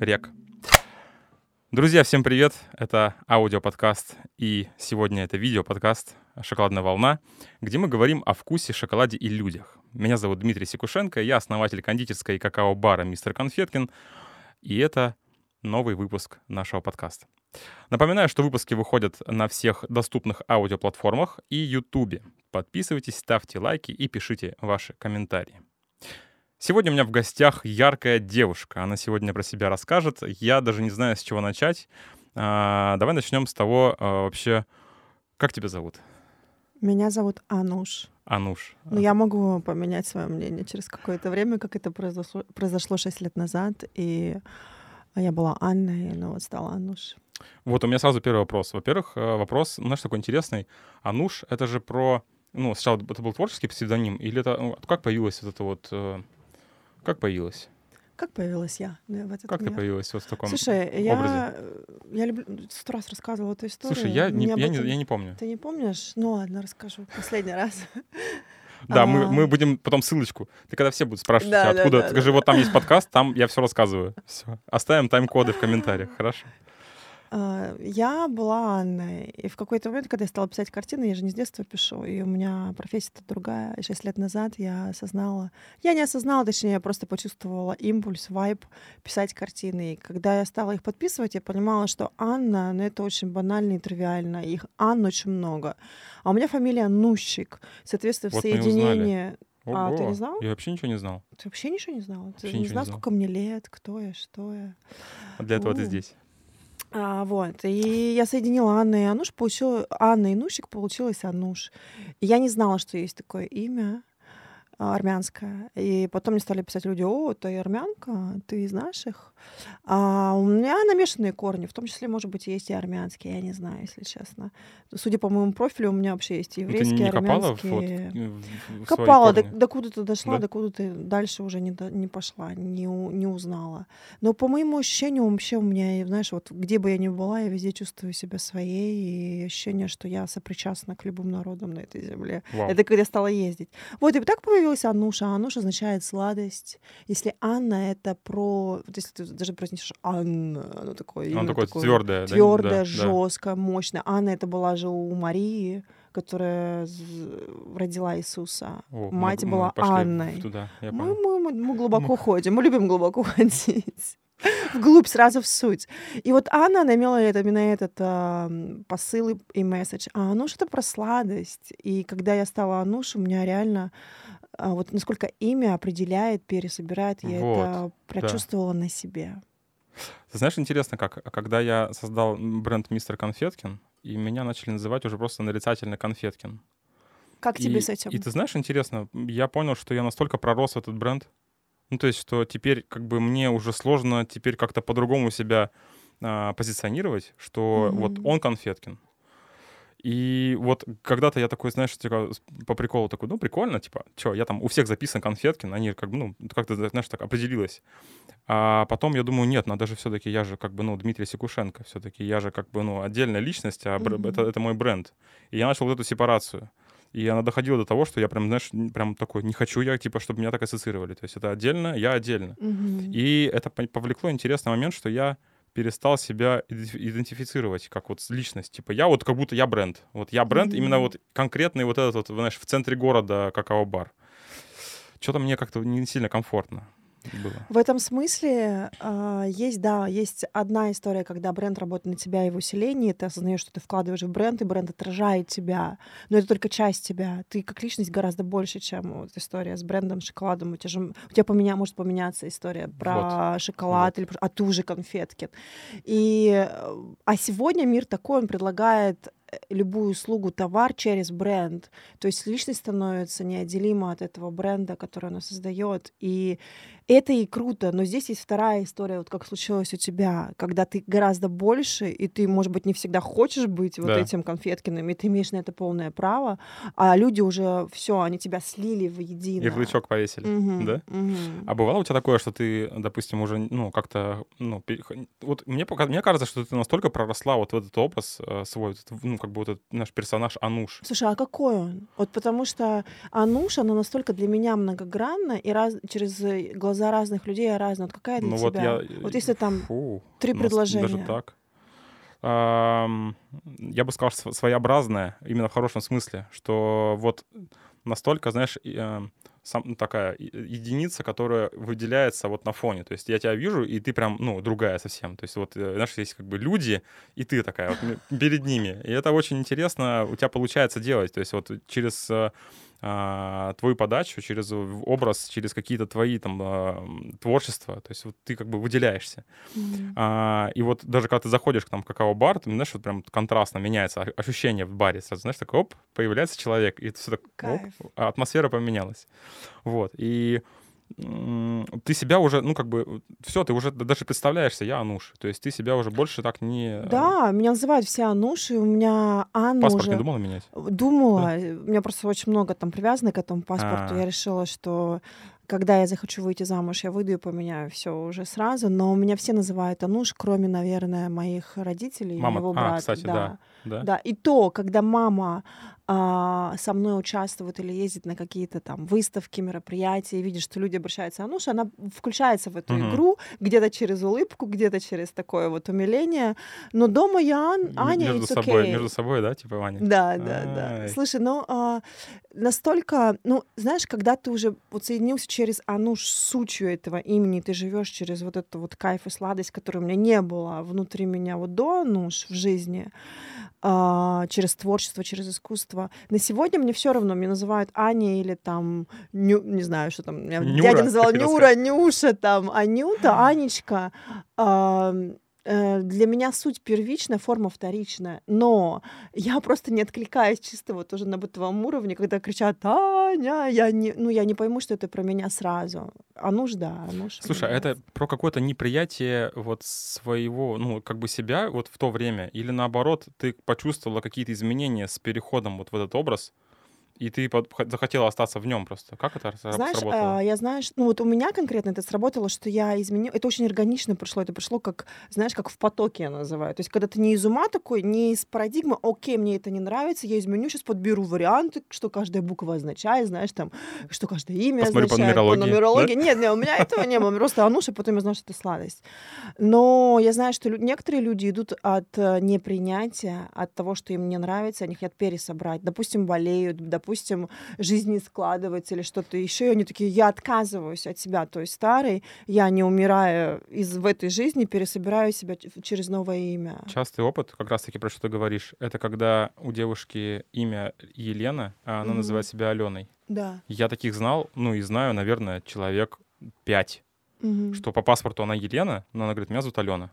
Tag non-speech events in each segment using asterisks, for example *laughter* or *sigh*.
рек. Друзья, всем привет! Это аудиоподкаст и сегодня это видеоподкаст «Шоколадная волна», где мы говорим о вкусе, шоколаде и людях. Меня зовут Дмитрий Секушенко, я основатель кондитерской и какао-бара «Мистер Конфеткин», и это новый выпуск нашего подкаста. Напоминаю, что выпуски выходят на всех доступных аудиоплатформах и Ютубе. Подписывайтесь, ставьте лайки и пишите ваши комментарии. Сегодня у меня в гостях яркая девушка. Она сегодня про себя расскажет. Я даже не знаю, с чего начать. А, давай начнем с того а, вообще, как тебя зовут? Меня зовут Ануш. Ануш. Но я могу поменять свое мнение через какое-то время, как это произошло, произошло 6 лет назад. И я была Анной, но вот стала Ануш. Вот у меня сразу первый вопрос. Во-первых, э, вопрос, знаешь, такой интересный. Ануш — это же про... Ну, сначала это был творческий псевдоним, или это... Ну, как появилось вот это вот э, как появилась? Как появилась я ну, в этот Как мир? ты появилась вот в таком Слушай, образе? я, я люблю... Сто раз рассказывала эту историю. Слушай, я не, я, этом... не, я не помню. Ты не помнишь? Ну ладно, расскажу последний раз. *laughs* Да, мы, мы будем потом ссылочку. Ты когда все будут спрашивать, да, откуда, да, да, скажи, да. вот там есть подкаст, там я все рассказываю. Все. Оставим тайм-коды в комментариях, хорошо? А, я была Анной, и в какой-то момент, когда я стала писать картины, я же не с детства пишу, и у меня профессия-то другая. Шесть лет назад я осознала, я не осознала, точнее, я просто почувствовала импульс, вайб писать картины. И когда я стала их подписывать, я понимала, что Анна, ну это очень банально и тривиально, их Анн очень много. А у меня фамилия Нущик, соответственно, Вот в соединении... Ого, А, ты не знал? Я вообще ничего не знал. Ты вообще ничего не знала? Ты Вообще не ничего знал, не знал. сколько мне лет, кто я, что я? А для этого ты О. здесь. А, вот. И я соединила Анна и Ануш, получила... Анна и Нушик, получилась Ануш. И я не знала, что есть такое имя а, армянское. И потом мне стали писать люди, о, ты армянка, ты из наших. А у меня намешанные корни, в том числе, может быть, есть и армянские, я не знаю, если честно. Судя по моему профилю, у меня вообще есть и Ну, ты еврейские, не копала вот, армянские. свои Копала, до, куда ты дошла, Да? до куда ты дальше уже не, до- не пошла, не, не узнала. Но по моему ощущению, вообще у меня, знаешь, вот где бы я ни была, я везде чувствую себя своей, и ощущение, что я сопричастна к любым народам на этой земле. Вау. Это когда я стала ездить. Вот, и так появилась Ануша. Ануш означает сладость. Если Анна — это про... Вот если ты даже произнесешь Анна, оно такое Оно такое такое твердое, да? Твердое, Да, да. жесткое, мощное. Анна — это была же у Марии, которая родила Иисуса. О, мы- Мать мы была в- Анной. Туда, Мы, мы, мы, мы глубоко ходим, мы любим глубоко *laughs* ходить. Вглубь, сразу в суть. И вот Анна, она имела это, именно этот а, м, посыл и, месседж. А Ануш — это про сладость. И когда я стала Ануш, у меня реально а, вот насколько имя определяет, пересобирает, я Вот, это прочувствовала на себе. Ты знаешь, интересно, как, когда я создал бренд Мистер Конфеткин, и меня начали называть уже просто нарицательно Конфеткин. Как и, тебе с этим? И ты знаешь, интересно, я понял, что я настолько пророс в этот бренд, ну, то есть, что теперь как бы мне уже сложно теперь как-то по-другому себя а, позиционировать, что вот Мгм. он Конфеткин. И вот когда-то я такой, знаешь, типа, по приколу такой, ну, прикольно, типа, что, я там, у всех записан Конфеткин, они как бы, ну, как-то, знаешь, так определилась. А потом я думаю, нет, надо же все-таки, я же как бы, ну, Дмитрий Секушенко, все-таки я же как бы, ну, отдельная личность, а Мгм. это, это мой бренд. И я начал вот эту сепарацию. И она доходила до того, что я прям, знаешь, прям такой, не хочу я, типа, чтобы меня так ассоциировали. То есть это отдельно, я отдельно. Мгм. И это по- повлекло интересный момент, что я перестал себя идентифи- идентифицировать как вот личность. Типа я вот как будто я бренд. Вот я бренд, именно Мгм. вот конкретный вот этот вот, знаешь, в центре города какао-бар. Что-то мне как-то не сильно комфортно было. В этом смысле а, есть, да, есть одна история, когда бренд работает на тебя и в усилении, ты осознаешь, что ты вкладываешь в бренд, и бренд отражает тебя. Но это только часть тебя. Ты как личность гораздо больше, чем вот история с брендом, шоколадом. У тебя, же, у тебя поменя, может поменяться история про шоколад, или, про- а ты уже конфетки. И, э, а сегодня мир такой, он предлагает э, любую услугу, товар через бренд. То есть личность становится неотделима от этого бренда, который она создает. И это и круто, но здесь есть вторая история, вот как случилось у тебя, когда ты гораздо больше, и ты, может быть, не всегда хочешь быть вот Да. этим конфеткиным, и ты имеешь на это полное право, а люди уже все, они тебя слили воедино. Ярлычок повесили, Мгм, да? мгм. А бывало у тебя такое, что ты, допустим, уже, ну, как-то, ну, перех- вот мне, мне кажется, что ты настолько проросла вот в этот образ э, свой, ну, как бы вот этот наш персонаж Ануш. Слушай, а какой он? Вот потому что Ануш, она настолько для меня многогранна, и раз, через глаза разных людей разная. Вот какая для Ну тебя? вот я... Вот если там Фу, три предложения. Даже так. Я бы сказал, своеобразная, именно в хорошем смысле, что вот настолько, знаешь, и, э, сам, ну, такая и- единица, которая выделяется вот на фоне. То есть я тебя вижу, и ты прям, ну, другая совсем. То есть вот, э, знаешь, есть как бы люди, и ты такая вот перед ними. И это очень интересно у тебя получается делать. То есть вот через э, а, твою подачу, через образ, через какие-то твои там а, творчества. То есть вот ты как бы выделяешься. М. А, и вот даже когда ты заходишь к там, в какао-бар, ты, знаешь, вот прям контрастно меняется ощущение в баре. Сразу, знаешь, такой, оп, появляется человек, и все так, оп, Кайф. атмосфера поменялась. Вот, и ты себя уже, ну, как бы, все, ты уже даже представляешься, я Ануш. То есть ты себя уже больше так не... Да, меня называют все Ануши, у меня Анна Паспорт уже... не думала менять? Думала. У меня просто очень много там привязано к этому паспорту. А. Я решила, что когда я захочу выйти замуж, я выйду и поменяю все уже сразу. Но меня все называют Ануш, кроме, наверное, моих родителей и моего а, брата. кстати, да. Да? Да, и то, когда мама а, со мной участвует или ездит на какие-то там выставки, мероприятия, и видит, что люди обращаются Ануш, она включается в эту Мгм. игру где-то через улыбку, где-то через такое вот умиление. Но дома я Ан- Аня, между собой, okay. между собой, да, типа Ваня? Да, да, да. Ай. Слушай, ну а, настолько, ну, знаешь, когда ты уже вот соединился через Ануш с сутью этого имени, ты живешь через вот эту вот кайф и сладость, которой у меня не было внутри меня вот до Ануш в жизни, а, через творчество, через искусство. На сегодня мне все равно, меня называют Аня или там, Ню- не знаю, что там, меня Нюра, дядя называл Нюра, Нюша, там, Анюта, Анечка. А, для меня суть первичная, форма вторичная. Но я просто не откликаюсь чисто вот уже на бытовом уровне, когда кричат «Аня!» я не, ну, я не пойму, что это про меня сразу. А нуж, да, а нуж Слушай, а это про какое-то неприятие вот своего, ну, как бы себя вот в то время? Или наоборот, ты почувствовала какие-то изменения с переходом вот в этот образ, и ты захотела остаться в нем просто? Как это Знаешь, сработало? а, я знаю, ну вот у меня конкретно это сработало, что я изменила, это очень органично пришло, это пришло как, знаешь, как в потоке я называю. То есть когда ты не из ума такой, не из парадигмы, окей, мне это не нравится, я изменю, сейчас подберу варианты, что каждая буква означает, знаешь, там, что каждое имя Посмотрю по означает. нумерологии, да? нумерологии. Нет, нет, у меня этого не было, просто Ануша, потом я знаю, что это сладость. Но я знаю, что некоторые люди идут от э, непринятия, от того, что им не нравится, они хотят пересобрать. Допустим, болеют, допустим, жизнь не складывается или что-то еще, и они такие, я отказываюсь от себя, той старой, я не умирая из, в этой жизни, пересобираю себя через новое имя. Частый опыт, как раз-таки про что ты говоришь, это когда у девушки имя Елена, а она Мгм. называет себя Аленой. Да. Я таких знал, ну и знаю, наверное, человек пять, Мгм. что по паспорту она Елена, но она говорит, меня зовут Алена.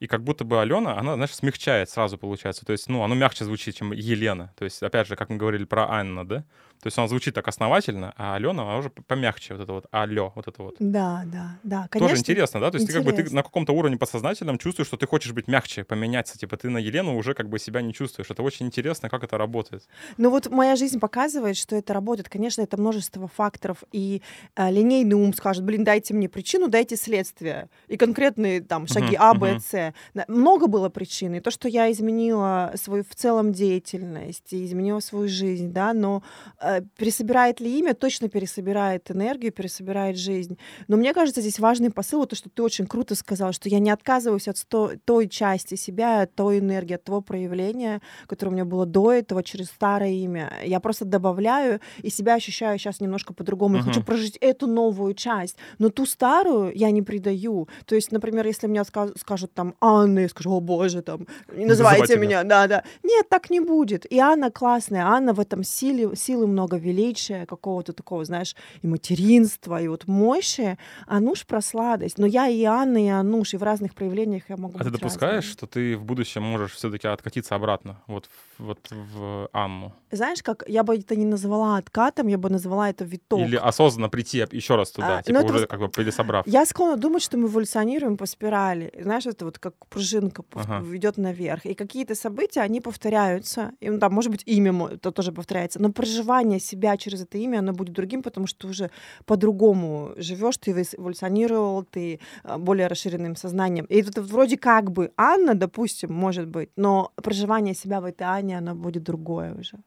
И как будто бы Алена, она, знаешь, смягчает сразу, получается. То есть, ну, оно мягче звучит, чем Елена. То есть, опять же, как мы говорили про Анна, да? То есть, она звучит так основательно, а Алена, она уже помягче, вот это вот алё, вот это вот. Да, да, да. Конечно, Тоже интересно, да? То есть ты как бы ты интересно. на каком-то уровне подсознательном чувствуешь, что ты хочешь быть мягче, поменяться. Типа ты на Елену уже как бы себя не чувствуешь. Это очень интересно, как это работает. Ну вот моя жизнь показывает, что это работает. Конечно, это множество факторов. И а, линейный ум скажет, блин, дайте мне причину, дайте следствие. И конкретные там шаги А, Б, мгм. С. Много было причин. И то, что я изменила свою в целом деятельность, и изменила свою жизнь, да, но э, пересобирает ли имя, точно пересобирает энергию, пересобирает жизнь. Но мне кажется, здесь важный посыл, вот то, что ты очень круто сказал, что я не отказываюсь от сто- той части себя, от той энергии, от того проявления, которое у меня было до этого через старое имя. Я просто добавляю и себя ощущаю сейчас немножко по-другому. Я хочу Мгм. прожить эту новую часть, но ту старую я не предаю. То есть, например, если меня ска- скажут там Анна, я скажу, о боже, там, не называйте называйте меня, да, да. Нет, так не будет. И Анна классная, Анна в этом силе, силы много величия, какого-то такого, знаешь, и материнства, и вот мощи. Ануш про сладость. Но я и Анна, и Ануш, и в разных проявлениях я могу А ты допускаешь, разной. что ты в будущем можешь все-таки откатиться обратно, вот, вот в Анну? Знаешь, как я бы это не назвала откатом, я бы назвала это виток. Или осознанно прийти еще раз туда, А, типа ну, это уже вот- как бы пересобрав? Я склонна думать, что мы эволюционируем по спирали. Знаешь, это вот как пружинка Ага. ведет наверх. И какие-то события, они повторяются. И, ну, там, может быть, имя это тоже повторяется. Но проживание себя через это имя, оно будет другим, потому что ты уже по-другому живешь, ты эволю- эволюционировал, ты а, более расширенным сознанием. И это вроде как бы Анна, допустим, может быть, но проживание себя в этой Анне, оно будет другое уже.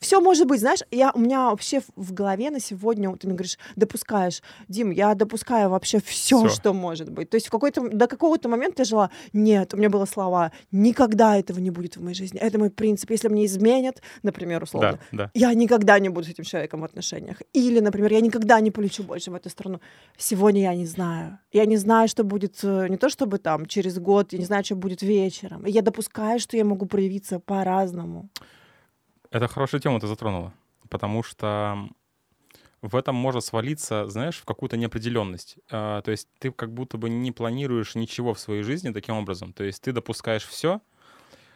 Все может быть, знаешь, я, у меня вообще в- голове на сегодня, вот ты мне говоришь, допускаешь, Дим, я допускаю вообще все, Всё. что может быть. То есть в какой-то, до какого-то момента я жила, нет, у меня было слова, никогда этого не будет в моей жизни. Это мой принцип. Если мне изменят, например, условно, Да, да. я никогда не буду с этим человеком в отношениях. Или, например, я никогда не полечу больше в эту страну. Сегодня я не знаю. Я не знаю, что будет э, не то чтобы там через год, я не знаю, что будет вечером. Я допускаю, что я могу проявиться по-разному. Это хорошую тему ты затронула, потому что в этом может свалиться, знаешь, в какую-то неопределенность. А, то есть ты как будто бы не планируешь ничего в своей жизни таким образом. То есть ты допускаешь все,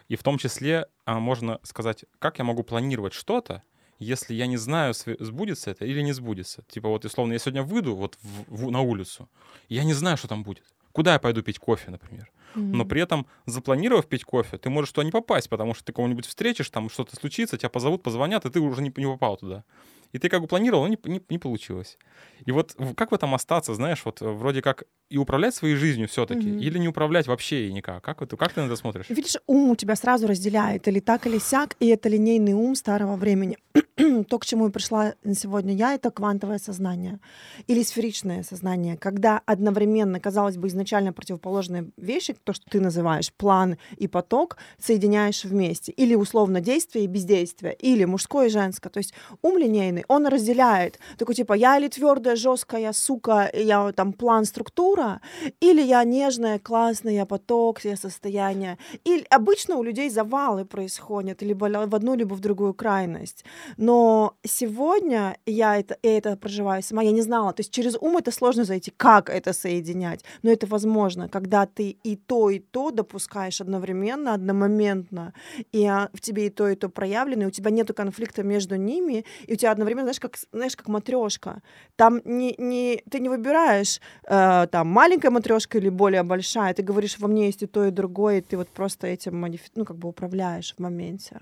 и в том числе а, можно сказать, как я могу планировать что-то, если я не знаю, сбудется это или не сбудется. Типа вот, условно, я сегодня выйду вот в- в- на улицу, я не знаю, что там будет. Куда я пойду пить кофе, например? Но при этом, запланировав пить кофе, ты можешь туда не попасть, потому что ты кого-нибудь встретишь, там что-то случится, тебя позовут, позвонят, и ты уже не, не попал туда. И ты как бы планировал, но не, не, не получилось. И вот как в этом остаться, знаешь, вот э, вроде как и управлять своей жизнью все-таки, Мгм. или не управлять вообще и никак? Как, вот, как ты на это смотришь? Видишь, ум у тебя сразу разделяет, или так, или сяк, и это линейный ум старого времени. *clears throat* То, к чему я пришла на сегодня я, это квантовое сознание или сферичное сознание, когда одновременно, казалось бы, изначально противоположные вещи, то, что ты называешь план и поток, соединяешь вместе. Или условно действие и бездействие, или мужское и женское. То есть ум линейный, он разделяет. Такой типа, я или твердая, жесткая, сука, я там план, структура, или я нежная, классная, я поток, я состояние. И обычно у людей завалы происходят либо в одну, либо в другую крайность. Но сегодня я это, я это проживаю сама, я не знала. То есть через ум это сложно зайти, как это соединять. Но это возможно, когда ты и то, и то допускаешь одновременно, одномоментно, и а, в тебе и то, и то проявлено, и у тебя нет конфликта между ними, и у тебя одновременно, знаешь, как, знаешь, как матрешка. Там не, не, ты не выбираешь, э, там, маленькая матрешка или более большая, ты говоришь, во мне есть и то, и другое, и ты вот просто этим, модифи- ну, как бы управляешь в моменте.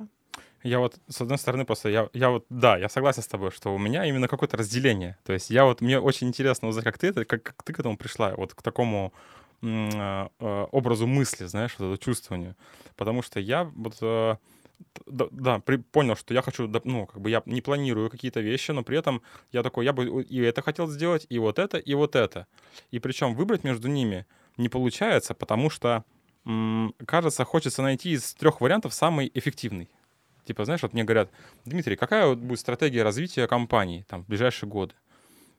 Я вот, с одной стороны, просто я, я вот, да, я согласен с тобой, что у меня именно какое-то разделение. То есть я вот, мне очень интересно узнать, как ты это, как, как ты к этому пришла, вот к такому э, э, образу мысли, знаешь, вот это чувствованию. Потому что я вот, э, да, да, при- понял, что я хочу, ну, как бы я не планирую какие-то вещи, но при этом я такой, я бы и это хотел сделать, и вот это, и вот это. И причем выбрать между ними не получается, потому что, м, кажется, хочется найти из трех вариантов самый эффективный. Типа, знаешь, вот мне говорят, Дмитрий, какая вот будет стратегия развития компании там, в ближайшие годы?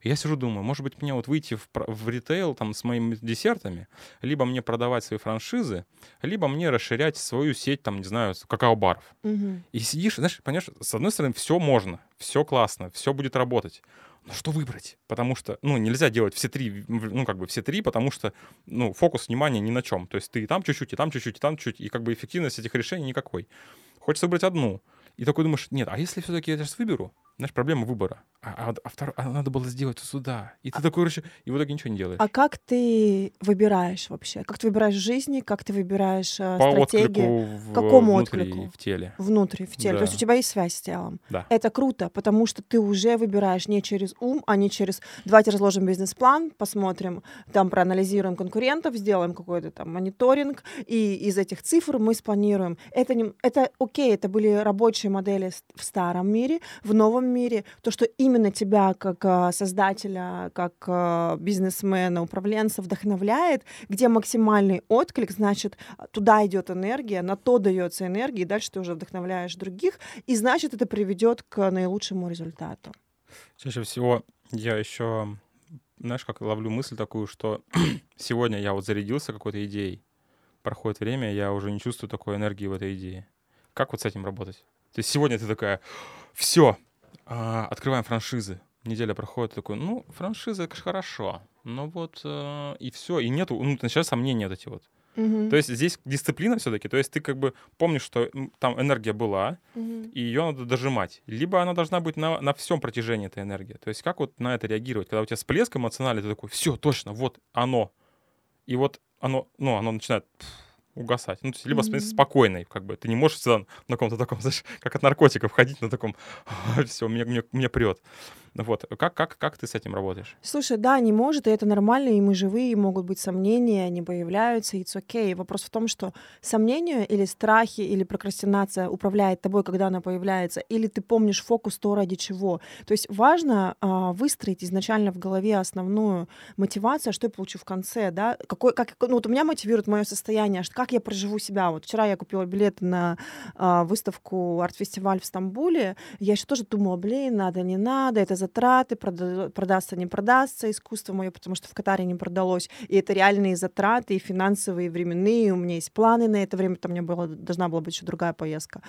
Я сижу, думаю, может быть, мне вот выйти в, в ритейл там, с моими десертами, либо мне продавать свои франшизы, либо мне расширять свою сеть, там, не знаю, какао-баров. Мгм. И сидишь, знаешь, понимаешь, с одной стороны, все можно, все классно, все будет работать. Но что выбрать? Потому что, ну, нельзя делать все три, ну, как бы все три, потому что, ну, фокус внимания ни на чем. То есть ты и там чуть-чуть, и там чуть-чуть, и там чуть-чуть, и как бы эффективность этих решений никакой. Хочется выбрать одну. И такой думаешь, нет, а если все-таки я сейчас выберу? Знаешь, проблема выбора. А, а, а второе, а надо было сделать сюда. И ты такой, короче, и в итоге ничего не делаешь. А как ты выбираешь вообще? Как ты выбираешь жизни? Как ты выбираешь э, По стратегии? отклику в, Какому внутри, отклику? в теле. внутри, в теле. То есть Да. у тебя есть связь с телом. Да. Это круто, потому что ты уже выбираешь не через ум, а не через давайте разложим бизнес-план, посмотрим, там проанализируем конкурентов, сделаем какой-то там мониторинг, и из этих цифр мы спланируем. Это, не, это окей, это были рабочие модели в старом мире, в новом мире. То, что именно тебя как а, создателя, как а, бизнесмена, управленца вдохновляет, где максимальный отклик, значит, туда идет энергия, на то дается энергия, и дальше ты уже вдохновляешь других, и значит, это приведет к наилучшему результату. Чаще всего я еще, знаешь, как ловлю мысль такую, что *clears throat* сегодня я вот зарядился какой-то идеей, проходит время, я уже не чувствую такой энергии в этой идее. Как вот с этим работать? То есть сегодня ты такая, все, открываем франшизы. Неделя проходит, такой, ну, франшиза, это ж хорошо. Ну вот, э, и все, и нету, ну, начинаются сомнения вот эти вот. То есть здесь дисциплина все-таки, то есть ты как бы помнишь, что там энергия была, и ее надо дожимать. Либо она должна быть на, на всем протяжении этой энергии. То есть как вот на это реагировать? Когда у тебя всплеск эмоциональный, ты такой, все, точно, вот оно. И вот оно, ну, оно начинает угасать. Ну, то есть, либо Мгм. спокойный, как бы. Ты не можешь всегда на каком-то таком, знаешь, как от наркотиков ходить на таком, *laughs* все, мне, мне, мне прет. Вот. Как, как, как ты с этим работаешь? Слушай, да, не может, и это нормально, и мы живые, и могут быть сомнения, они появляются, и it's okay. Вопрос в том, что сомнение или страхи, или прокрастинация управляет тобой, когда она появляется, или ты помнишь фокус то, ради чего. То есть важно а, выстроить изначально в голове основную мотивацию, а что я получу в конце, да, какой, как, ну, вот у меня мотивирует мое состояние, а как я проживу себя. Вот вчера я купила билеты на а, выставку арт-фестиваль в Стамбуле, я еще тоже думала, блин, надо, не надо, это затраты, прода- продастся, не продастся искусство мое, потому что в Катаре не продалось. И это реальные затраты, и финансовые, и временные. У меня есть планы на это время, там у меня была, должна была быть еще другая поездка.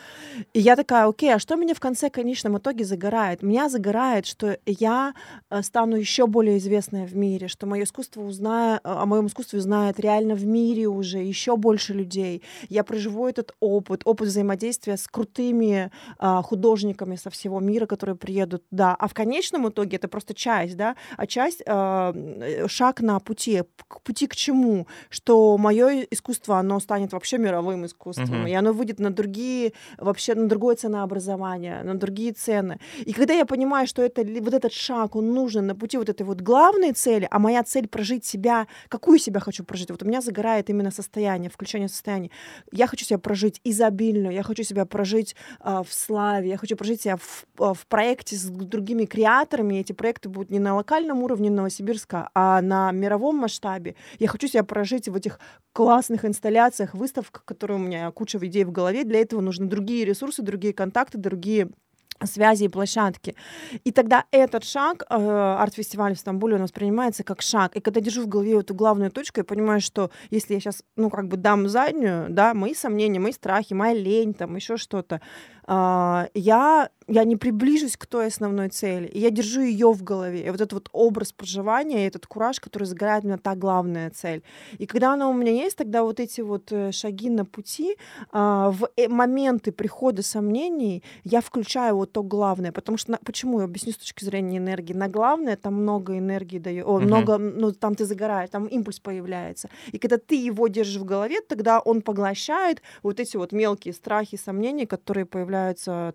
И я такая, окей, а что меня в конце, конечном итоге загорает? Меня загорает, что я э, стану еще более известная в мире, что мое искусство узнает, о моем искусстве узнает реально в мире уже еще больше людей. Я проживу этот опыт, опыт взаимодействия с крутыми а, художниками со всего мира, которые приедут, да. А в конечном итоге это просто часть, да, а часть э, шаг на пути. К пути к чему? Что мое искусство, оно станет вообще мировым искусством, Мгм. и оно выйдет на другие, вообще на другое ценообразование, на другие цены. И когда я понимаю, что это, вот этот шаг, он нужен на пути вот этой вот главной цели, а моя цель прожить себя, какую себя хочу прожить? Вот у меня загорает именно состояние, включение состояния. Я хочу себя прожить изобильную, я хочу себя прожить а, в славе, я хочу прожить себя в, а, в проекте с другими креаторами. И Эти проекты будут не на локальном уровне Новосибирска, а на мировом масштабе. Я хочу себя прожить в этих классных инсталляциях, выставках, которые у меня куча идей в голове. Для этого нужны другие ресурсы, другие контакты, другие связи и площадки. И тогда этот шаг, э, арт-фестиваль в Стамбуле, он воспринимается как шаг. И когда держу в голове эту главную точку, я понимаю, что если я сейчас, ну, как бы дам заднюю, да, мои сомнения, мои страхи, моя лень, там, еще что-то, я, я не приближусь к той основной цели. И я держу ее в голове. И вот этот вот образ проживания, и этот кураж, который загорает меня та главная цель. И когда она у меня есть, тогда вот эти вот э, шаги на пути, а, в э- моменты прихода сомнений я включаю вот то главное. Потому что, на- почему, я объясню с точки зрения энергии. На главное там много энергии дает, Мгм. много, ну, там ты загораешь, там импульс появляется. И когда ты его держишь в голове, тогда он поглощает вот эти вот мелкие страхи, сомнения, которые появляются,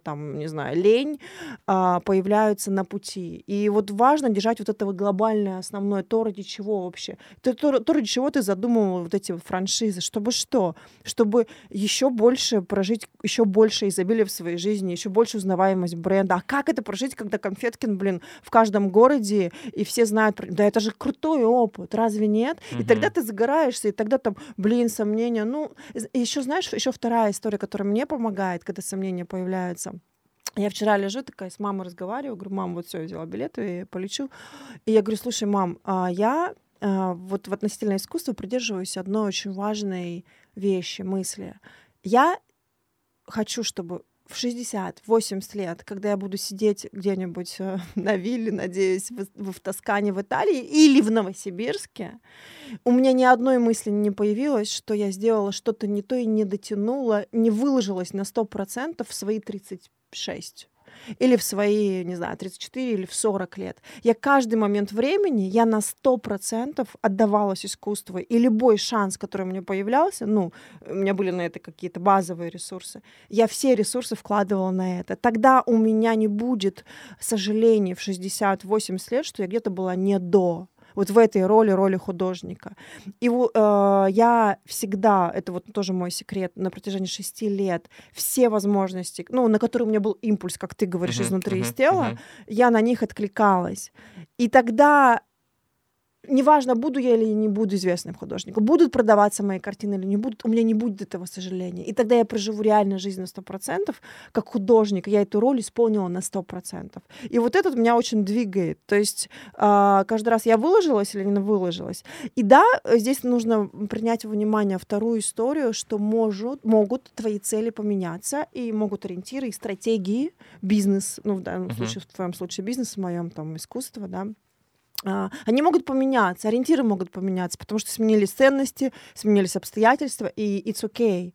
там, не знаю, лень, а, появляются на пути. И вот важно держать вот это вот глобальное, основное, то, ради чего вообще. То, то, то, ради чего ты задумывал вот эти франшизы. Чтобы что? Чтобы еще больше прожить, еще больше изобилия в своей жизни, еще больше узнаваемость бренда. А как это прожить, когда Конфеткин, блин, в каждом городе, и все знают, да это же крутой опыт, разве нет? И тогда ты загораешься, и тогда там, блин, сомнения. Ну, еще знаешь, еще вторая история, которая мне помогает, когда сомнения появляются. Я вчера лежу такая с мамой разговариваю, говорю, мам, вот все, взяла билеты и полечу. И я говорю, слушай, мам, а я а, вот в относительно искусства придерживаюсь одной очень важной вещи, мысли. Я хочу, чтобы в 60-80 лет, когда я буду сидеть где-нибудь э, *laughs* на вилле, надеюсь, в, в- Тоскане, в Италии или в Новосибирске, у меня ни одной мысли не появилось, что я сделала что-то не то и не дотянула, не выложилась на 100% в свои 36 или в свои, не знаю, 34 или в 40 лет. Я каждый момент времени, я на 100% отдавалась искусству. И любой шанс, который у меня появлялся, ну, у меня были на это какие-то базовые ресурсы, я все ресурсы вкладывала на это. Тогда у меня не будет сожалений в 60-80 лет, что я где-то была не до вот в этой роли, роли художника. И э, я всегда, это вот тоже мой секрет, на протяжении шести лет все возможности, ну, на которые у меня был импульс, как ты говоришь, Мгм, изнутри из мгм, тела, мгм. я на них откликалась. И тогда неважно, буду я или не буду известным художником, будут продаваться мои картины или не будут, у меня не будет этого сожаления. И тогда я проживу реально жизнь на 100%, как художник, я эту роль исполнила на 100%. И вот этот меня очень двигает. То есть а, каждый раз я выложилась или не выложилась. И да, здесь нужно принять во внимание вторую историю, что может, могут твои цели поменяться, и могут ориентиры и стратегии, бизнес, ну, в данном Мгм. случае, в твоем случае бизнес, в моем там искусство, да, они могут поменяться, ориентиры могут поменяться, потому что сменились ценности, сменились обстоятельства, и it's okay.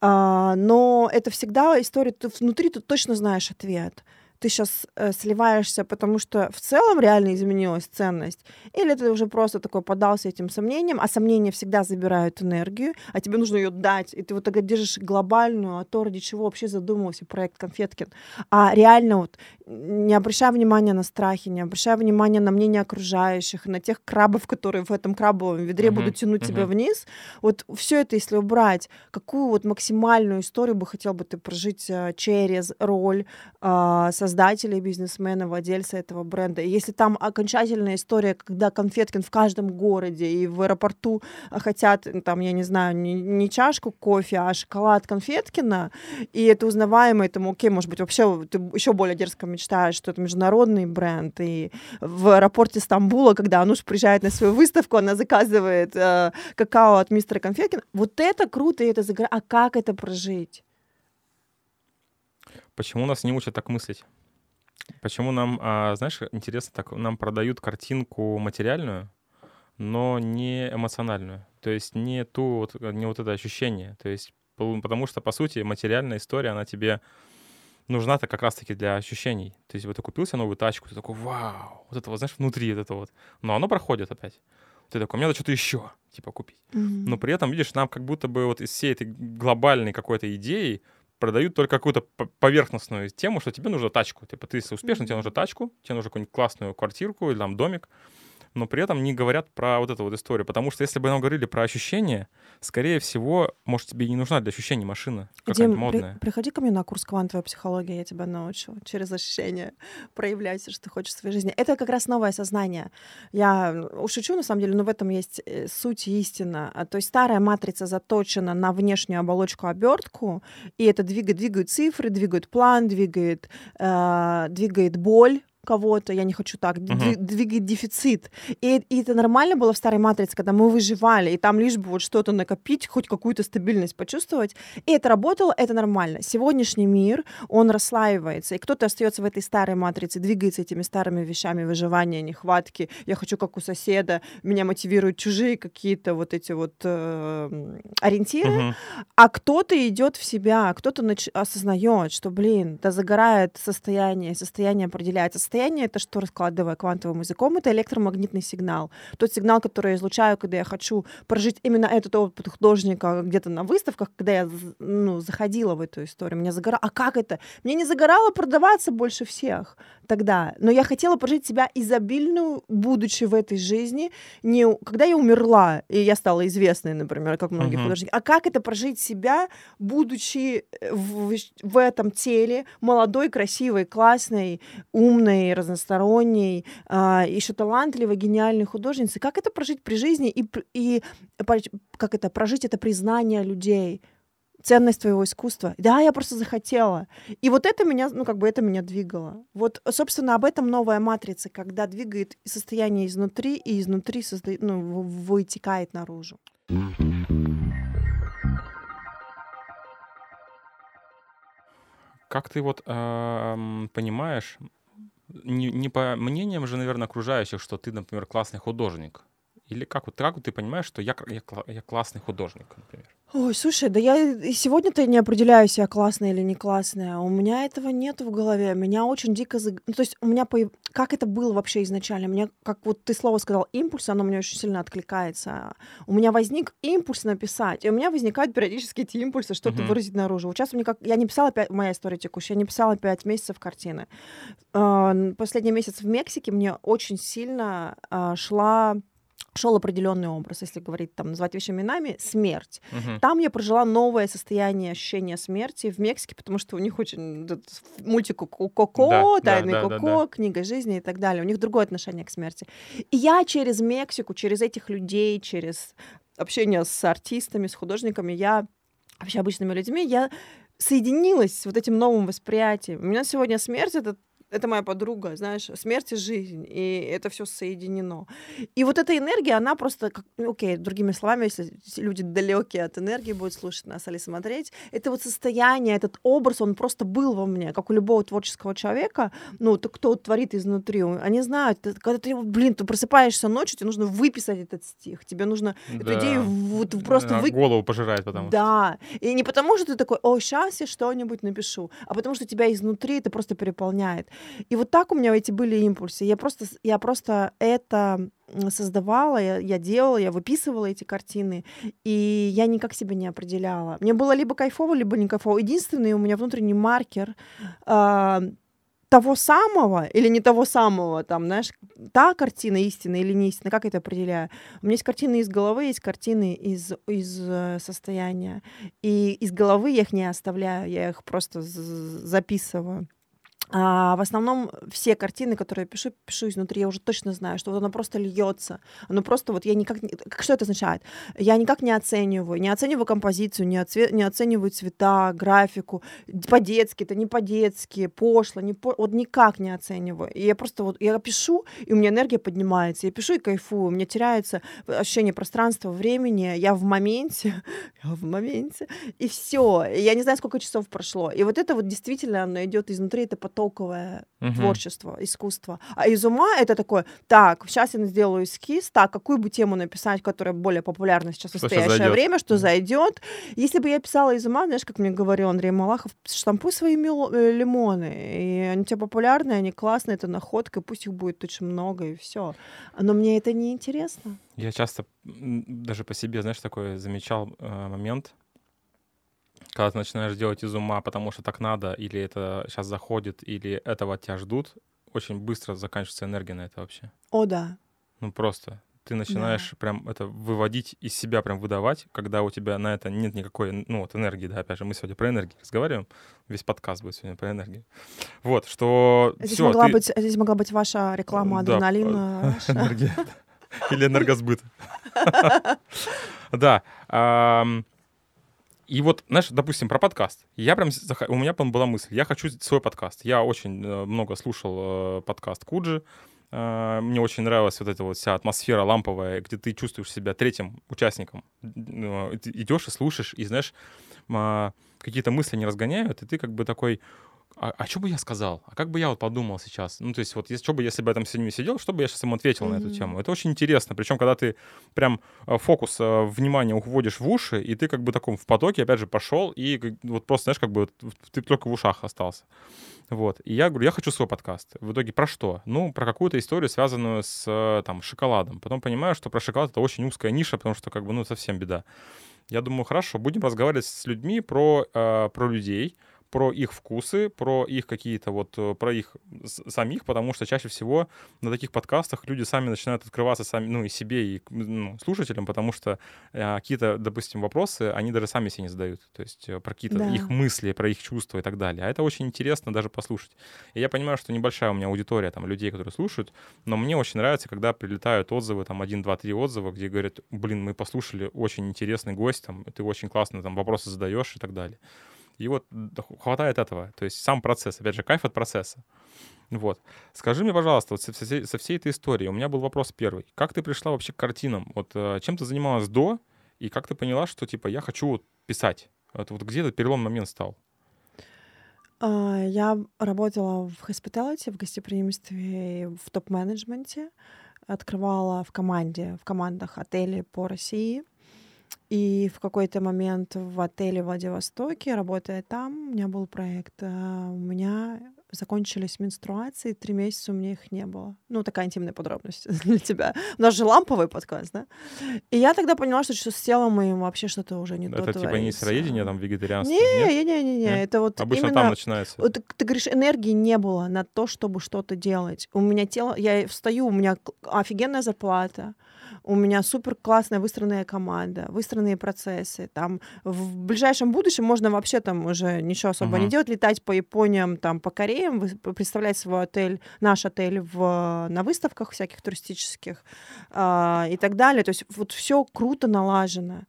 А, но это всегда история, ты внутри ты точно знаешь ответ. ты сейчас э, сливаешься, потому что в целом реально изменилась ценность, или ты уже просто такой подался этим сомнениям, а сомнения всегда забирают энергию, а тебе нужно ее дать, и ты вот тогда держишь глобальную, а то, ради чего вообще задумывался проект Конфеткин. А реально вот не обращая внимания на страхи, не обращая внимания на мнение окружающих, на тех крабов, которые в этом крабовом ведре uh-huh, будут тянуть uh-huh. тебя вниз, вот все это, если убрать, какую вот максимальную историю бы хотел бы ты прожить а, через роль а, создателя, бизнесмена, владельца этого бренда? И если там окончательная история, когда Конфеткин в каждом городе и в аэропорту хотят, там, я не знаю, не, не чашку кофе, а шоколад Конфеткина, и это узнаваемо, этому, окей, может быть, вообще ты еще более дерзко мечтаешь, что это международный бренд, и в аэропорте Стамбула, когда Ануш приезжает на свою выставку, она заказывает э, какао от мистера Конфеткина. Вот это круто, и это загра... А как это прожить? Почему нас не учат так мыслить? Почему нам, а, знаешь, интересно, так нам продают картинку материальную, но не эмоциональную. То есть не ту, вот, не вот это ощущение. То есть потому что, по сути, материальная история, она тебе нужна-то как раз-таки для ощущений. То есть вот ты купил себе новую тачку, ты такой, вау, вот это вот, знаешь, внутри вот это вот. Но оно проходит опять. Ты такой, мне надо что-то еще, типа, купить. Mm-hmm. Но при этом, видишь, нам как будто бы вот из всей этой глобальной какой-то идеи продают только какую-то поверхностную тему, что тебе нужна тачку. Типа, ты если успешный, mm-hmm. тебе нужна тачку, тебе нужно какую-нибудь классную квартирку или там домик но при этом не говорят про вот эту вот историю. Потому что если бы нам говорили про ощущения, скорее всего, может, тебе не нужна для ощущений машина какая-нибудь модная. При, приходи ко мне на курс квантовой психологии, я тебя научу через ощущения *laughs* проявлять, что ты хочешь в своей жизни. Это как раз новое сознание. Я шучу, на самом деле, но в этом есть э, суть истина. А, то есть старая матрица заточена на внешнюю оболочку обертку, и это двигает, двигают цифры, двигают план, двигает, э, двигает боль, кого-то, я не хочу так, uh-huh. двигает дефицит. И, и это нормально было в старой матрице, когда мы выживали, и там лишь бы вот что-то накопить, хоть какую-то стабильность почувствовать. И это работало, это нормально. Сегодняшний мир, он расслаивается, и кто-то остается в этой старой матрице, двигается этими старыми вещами выживания, нехватки. Я хочу как у соседа, меня мотивируют чужие какие-то вот эти вот э, ориентиры, uh-huh. а кто-то идет в себя, кто-то нач- осознает, что, блин, да загорает состояние, состояние определяется состояние, это что, раскладывая квантовым языком, это электромагнитный сигнал. Тот сигнал, который я излучаю, когда я хочу прожить именно этот опыт художника где-то на выставках, когда я ну, заходила в эту историю, меня загорало. А как это? Мне не загорало продаваться больше всех тогда, но я хотела прожить себя изобильную, будучи в этой жизни, не когда я умерла, и я стала известной, например, как многие uh-huh. художники, а как это прожить себя, будучи в, в этом теле, молодой, красивой, классной, умной, разносторонней, а, еще талантливой, гениальной художницы. Как это прожить при жизни и, и как это прожить это признание людей, ценность твоего искусства. Да, я просто захотела. И вот это меня, ну, как бы это меня двигало. Вот, собственно, об этом новая матрица, когда двигает состояние изнутри, и изнутри созда... ну, вытекает наружу. Как ты вот э, понимаешь, не, не по мнениям же, наверное, окружающих, что ты, например, классный художник. Или как вот, как вот ты понимаешь, что я, я, я классный художник, например? Ой, слушай, да я сегодня-то не определяюсь, я классная или не классная. У меня этого нет в голове. Меня очень дико... Заг... Ну, то есть у меня... По... Как это было вообще изначально? Мне, как вот ты слово сказал, импульс, оно мне очень сильно откликается. У меня возник импульс написать, и у меня возникают периодически эти импульсы что-то uh-huh. выразить наружу. Вот сейчас у меня как... Я не писала пять... Моя история текущая, я не писала пять месяцев картины. Последний месяц в Мексике мне очень сильно а, шла шел определенный образ, если говорить там, назвать вещи именами, смерть. Угу. Там я прожила новое состояние ощущения смерти в Мексике, потому что у них очень мультик Коко, да, Тайный да, Коко, да, да. книга жизни и так далее. У них другое отношение к смерти. И я через Мексику, через этих людей, через общение с артистами, с художниками, я вообще обычными людьми, я соединилась с вот этим новым восприятием. У меня сегодня смерть — это это моя подруга, знаешь, смерть и жизнь, и это все соединено. И вот эта энергия, она просто, как, ну, окей, другими словами, если люди далекие от энергии будут слушать нас или смотреть, это вот состояние, этот образ, он просто был во мне, как у любого творческого человека, ну, то, кто творит изнутри, они знают, когда ты, блин, ты просыпаешься ночью, тебе нужно выписать этот стих, тебе нужно да. эту идею вот просто вы... голову пожирает, потому Да, и не потому, что ты такой, о, сейчас я что-нибудь напишу, а потому что тебя изнутри это просто переполняет. И вот так у меня эти были импульсы. Я просто, я просто это создавала, я, я делала, я выписывала эти картины, и я никак себя не определяла. Мне было либо кайфово, либо не кайфово. Единственный у меня внутренний маркер э, того самого или не того самого, там, знаешь, та картина истина или не истина, как это определяю? У меня есть картины из головы, есть картины из, из э, состояния. И из головы я их не оставляю, я их просто записываю. А, в основном все картины, которые я пишу, пишу изнутри, я уже точно знаю, что вот оно просто льется. Оно просто вот я никак не... Что это означает? Я никак не оцениваю, не оцениваю композицию, не, оцве... не оцениваю цвета, графику, по-детски, это не по-детски, пошло, не по... вот никак не оцениваю. И я просто вот, я пишу, и у меня энергия поднимается, я пишу и кайфую, у меня теряется ощущение пространства, времени, я в моменте, *laughs* я в моменте, и все. Я не знаю, сколько часов прошло. И вот это вот действительно, оно идет изнутри, это потом потоковое угу. творчество, искусство. А из ума это такое, так, сейчас я сделаю эскиз, так, какую бы тему написать, которая более популярна сейчас в настоящее время, что зайдет. Если бы я писала из ума, знаешь, как мне говорил Андрей Малахов, штампуй свои э, лимоны, и они тебе популярны, они классные, это находка, пусть их будет очень много, и все. Но мне это не интересно. Я часто даже по себе, знаешь, такой замечал э, момент, когда ты начинаешь делать из ума, потому что так надо, или это сейчас заходит, или этого тебя ждут, очень быстро заканчивается энергия на это вообще. О, да. Ну просто. Ты начинаешь да. прям это выводить из себя, прям выдавать, когда у тебя на это нет никакой, ну вот энергии, да, опять же, мы сегодня про энергию разговариваем, весь подкаст будет сегодня про энергию. Вот, что здесь, всё, могла, ты... быть, здесь могла быть ваша реклама адреналина. *laughs* Энергия. Или энергосбыт. *laughs* Да. И вот, знаешь, допустим, про подкаст. Я прям, у меня была мысль, я хочу свой подкаст. Я очень э, много слушал э, подкаст Куджи. Э, мне очень нравилась вот эта вот вся атмосфера ламповая, где ты чувствуешь себя третьим участником. Идешь и слушаешь, и знаешь, какие-то мысли не разгоняют, и ты как бы такой, а, а что бы я сказал? А как бы я вот подумал сейчас? Ну, то есть вот что бы, если бы я там с ними сидел, что бы я сейчас ему ответил mm-hmm. на эту тему? Это очень интересно. Причем, когда ты прям э, фокус э, внимания уводишь в уши, и ты как бы таком в потоке, опять же, пошел, и вот просто, знаешь, как бы ты только в ушах остался. Вот. И я говорю, я хочу свой подкаст. В итоге про что? Ну, про какую-то историю, связанную с э, там, шоколадом. Потом понимаю, что про шоколад это очень узкая ниша, потому что как бы, ну, совсем беда. Я думаю, хорошо, будем разговаривать с людьми про, э, про людей, про их вкусы, про их какие-то вот, э, про их самих, потому что чаще всего на таких подкастах люди сами начинают открываться сами, ну, и себе, и ну, слушателям, потому что э, какие-то, допустим, вопросы они даже сами себе не задают, то есть э, про какие-то да. их мысли, про их чувства и так далее. А это очень интересно даже послушать. И я понимаю, что небольшая у меня аудитория там людей, которые слушают, но мне очень нравится, когда прилетают отзывы, там, один, два, три отзыва, где говорят, блин, мы послушали, очень интересный гость, там, ты очень классно там вопросы задаешь и так далее. И вот хватает этого. То есть сам процесс, опять же, кайф от процесса. Вот. Скажи мне, пожалуйста, вот со, всей, со всей этой историей, у меня был вопрос первый. Как ты пришла вообще к картинам? Вот э, чем ты занималась до, и как ты поняла, что, типа, я хочу вот писать? Вот, вот где этот перелом момент стал? А, я работала в hospitality, в гостеприимстве, в топ-менеджменте, открывала в команде, в командах отелей по России — и в какой-то момент в отеле в Владивостоке, работая там, у меня был проект, а, у меня закончились менструации, три месяца у меня их не было. Ну, такая интимная подробность *laughs* для тебя. У нас же ламповый подкаст, да? И я тогда поняла, что, что с телом моим вообще что-то уже не Это то типа не сыроедение, там, вегетарианство? Не, не, не, не, не. Это вот Обычно именно, там начинается. Вот, ты говоришь, энергии не было на то, чтобы что-то делать. У меня тело... Я встаю, у меня офигенная зарплата у меня супер классная выстроенная команда, выстроенные процессы. Там в ближайшем будущем можно вообще там уже ничего особо uh-huh. не делать, летать по Япониям, там по Кореям, представлять свой отель, наш отель в, на выставках всяких туристических э, и так далее. То есть вот все круто налажено.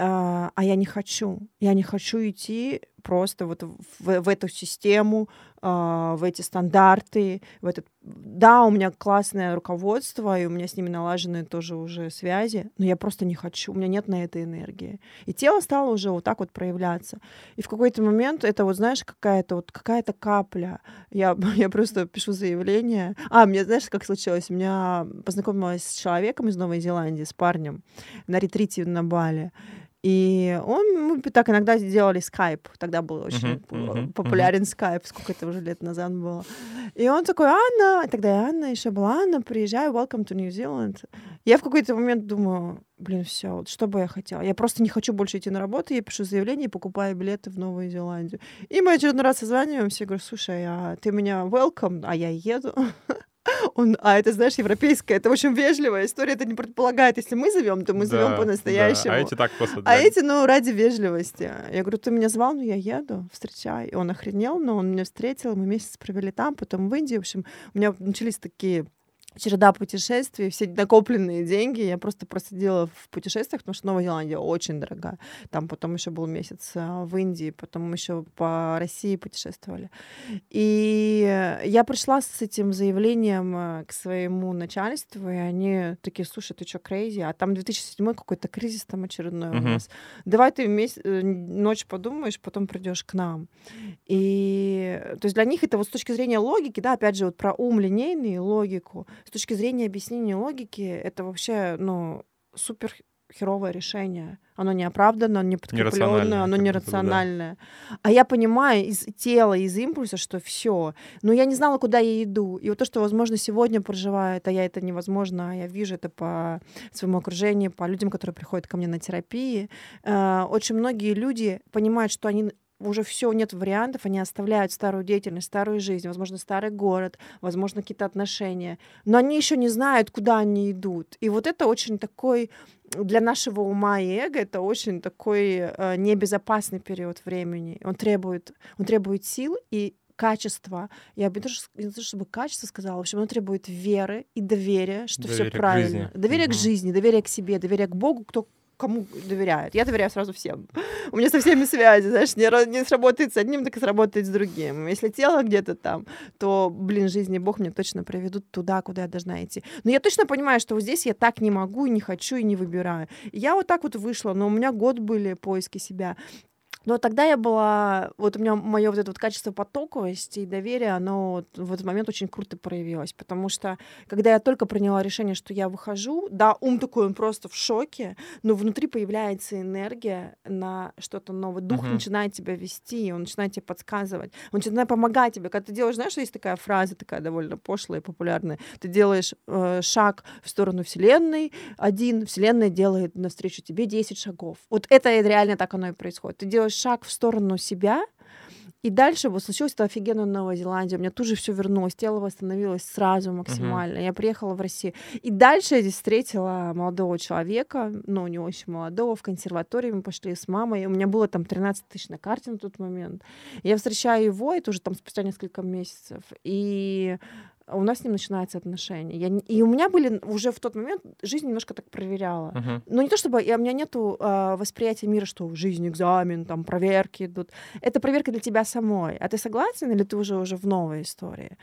Uh, а я не хочу. Я не хочу идти просто вот в, в эту систему, а, в эти стандарты, в этот... Да, у меня классное руководство, и у меня с ними налажены тоже уже связи, но я просто не хочу, у меня нет на это энергии. И тело стало уже вот так вот проявляться. И в какой-то момент это вот, знаешь, какая-то вот какая-то капля. Я, *laughs* я просто пишу заявление. А, мне, знаешь, как случилось? Меня познакомилась с человеком из Новой Зеландии, с парнем на ретрите на Бали. И он, мы так иногда делали скайп, тогда был очень uh-huh, uh-huh, популярен скайп, сколько это уже лет назад было. И он такой, Анна, тогда Анна еще была, Анна, приезжай, welcome to New Zealand. Я в какой-то момент думаю, блин, все, вот что бы я хотела? Я просто не хочу больше идти на работу, я пишу заявление и покупаю билеты в Новую Зеландию. И мы очередной раз созваниваемся, я говорю, слушай, а ты меня welcome, а я еду. Он, а это, знаешь, европейская, это очень вежливая история, это не предполагает, если мы зовем, то мы да, зовем по-настоящему. Да. А эти так просто. А эти, ну, ради вежливости. Я говорю, ты меня звал, ну я еду, встречай. И он охренел, но он меня встретил, мы месяц провели там, потом в Индии. В общем, у меня начались такие череда путешествий, все накопленные деньги я просто просидела в путешествиях, потому что Новая Зеландия очень дорогая. Там потом еще был месяц а, в Индии, потом еще по России путешествовали. И я пришла с этим заявлением а, к своему начальству, и они такие, слушай, ты что, крейзи? А там 2007 какой-то кризис там очередной uh-huh. у нас. Давай ты месяц, э, ночь подумаешь, потом придешь к нам. И то есть для них это вот с точки зрения логики, да, опять же, вот про ум линейный, логику, с точки зрения объяснения логики, это вообще, ну, супер херовое решение. Оно не оправданно, оно не подкрепленное, оно нерациональное. Да. А я понимаю из тела, из импульса, что все. Но я не знала, куда я иду. И вот то, что, возможно, сегодня проживает, а я это невозможно, а я вижу это по своему окружению, по людям, которые приходят ко мне на терапии. Э, очень многие люди понимают, что они уже все, нет вариантов, они оставляют старую деятельность, старую жизнь, возможно, старый город, возможно, какие-то отношения, но они еще не знают, куда они идут. И вот это очень такой для нашего ума и эго это очень такой э, небезопасный период времени. Он требует, он требует сил и качества. Я бы тоже не то, чтобы качество сказала, в общем, оно требует веры и доверия, что все правильно. Доверие угу. к жизни, доверие к себе, доверие к Богу, кто кому доверяют. Я доверяю сразу всем. У меня со всеми связи, знаешь, не, не сработает с одним, так и сработает с другим. Если тело где-то там, то, блин, жизнь и Бог меня точно проведут туда, куда я должна идти. Но я точно понимаю, что вот здесь я так не могу, и не хочу, и не выбираю. Я вот так вот вышла, но у меня год были поиски себя. Но тогда я была, вот у меня мое вот это вот качество потоковости и доверия, оно в этот момент очень круто проявилось, потому что когда я только приняла решение, что я выхожу, да, ум такой, он просто в шоке, но внутри появляется энергия на что-то новое, дух uh-huh. начинает тебя вести, он начинает тебе подсказывать, он начинает помогать тебе. Когда ты делаешь, знаешь, есть такая фраза, такая довольно пошлая и популярная, ты делаешь э, шаг в сторону Вселенной, один, Вселенная делает навстречу тебе 10 шагов. Вот это реально так оно и происходит. Ты делаешь шаг в сторону себя, и дальше вот случилось это офигенно в Новой Зеландии. У меня тут же все вернулось, тело восстановилось сразу максимально. Uh-huh. Я приехала в Россию. И дальше я здесь встретила молодого человека, ну, не очень молодого, в консерватории. Мы пошли с мамой. У меня было там 13 тысяч на карте на тот момент. Я встречаю его, это уже там спустя несколько месяцев. И у нас с ним начинаются отношения. Я, и у меня были уже в тот момент жизнь немножко так проверяла. Uh-huh. Но не то чтобы я, у меня нету э, восприятия мира, что жизнь экзамен, там проверки идут. Это проверка для тебя самой. А ты согласен или ты уже уже в новой истории?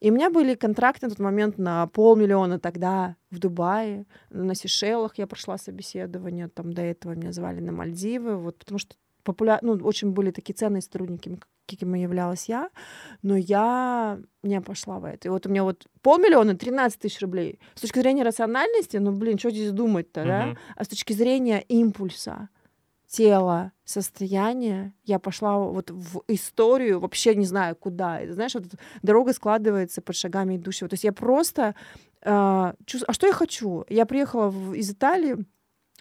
И у меня были контракты на тот момент на полмиллиона тогда в Дубае, на Сейшелах я прошла собеседование, там до этого меня звали на Мальдивы, вот потому что популяр... ну, очень были такие ценные сотрудники, каким являлась я, но я не пошла в это. И вот у меня вот полмиллиона, 13 тысяч рублей. С точки зрения рациональности, ну, блин, что здесь думать-то, uh-huh. да? А с точки зрения импульса, тела, состояния, я пошла вот в историю, вообще не знаю куда. Это, знаешь, вот дорога складывается под шагами идущего. То есть я просто... Э, чувств... А что я хочу? Я приехала в... из Италии,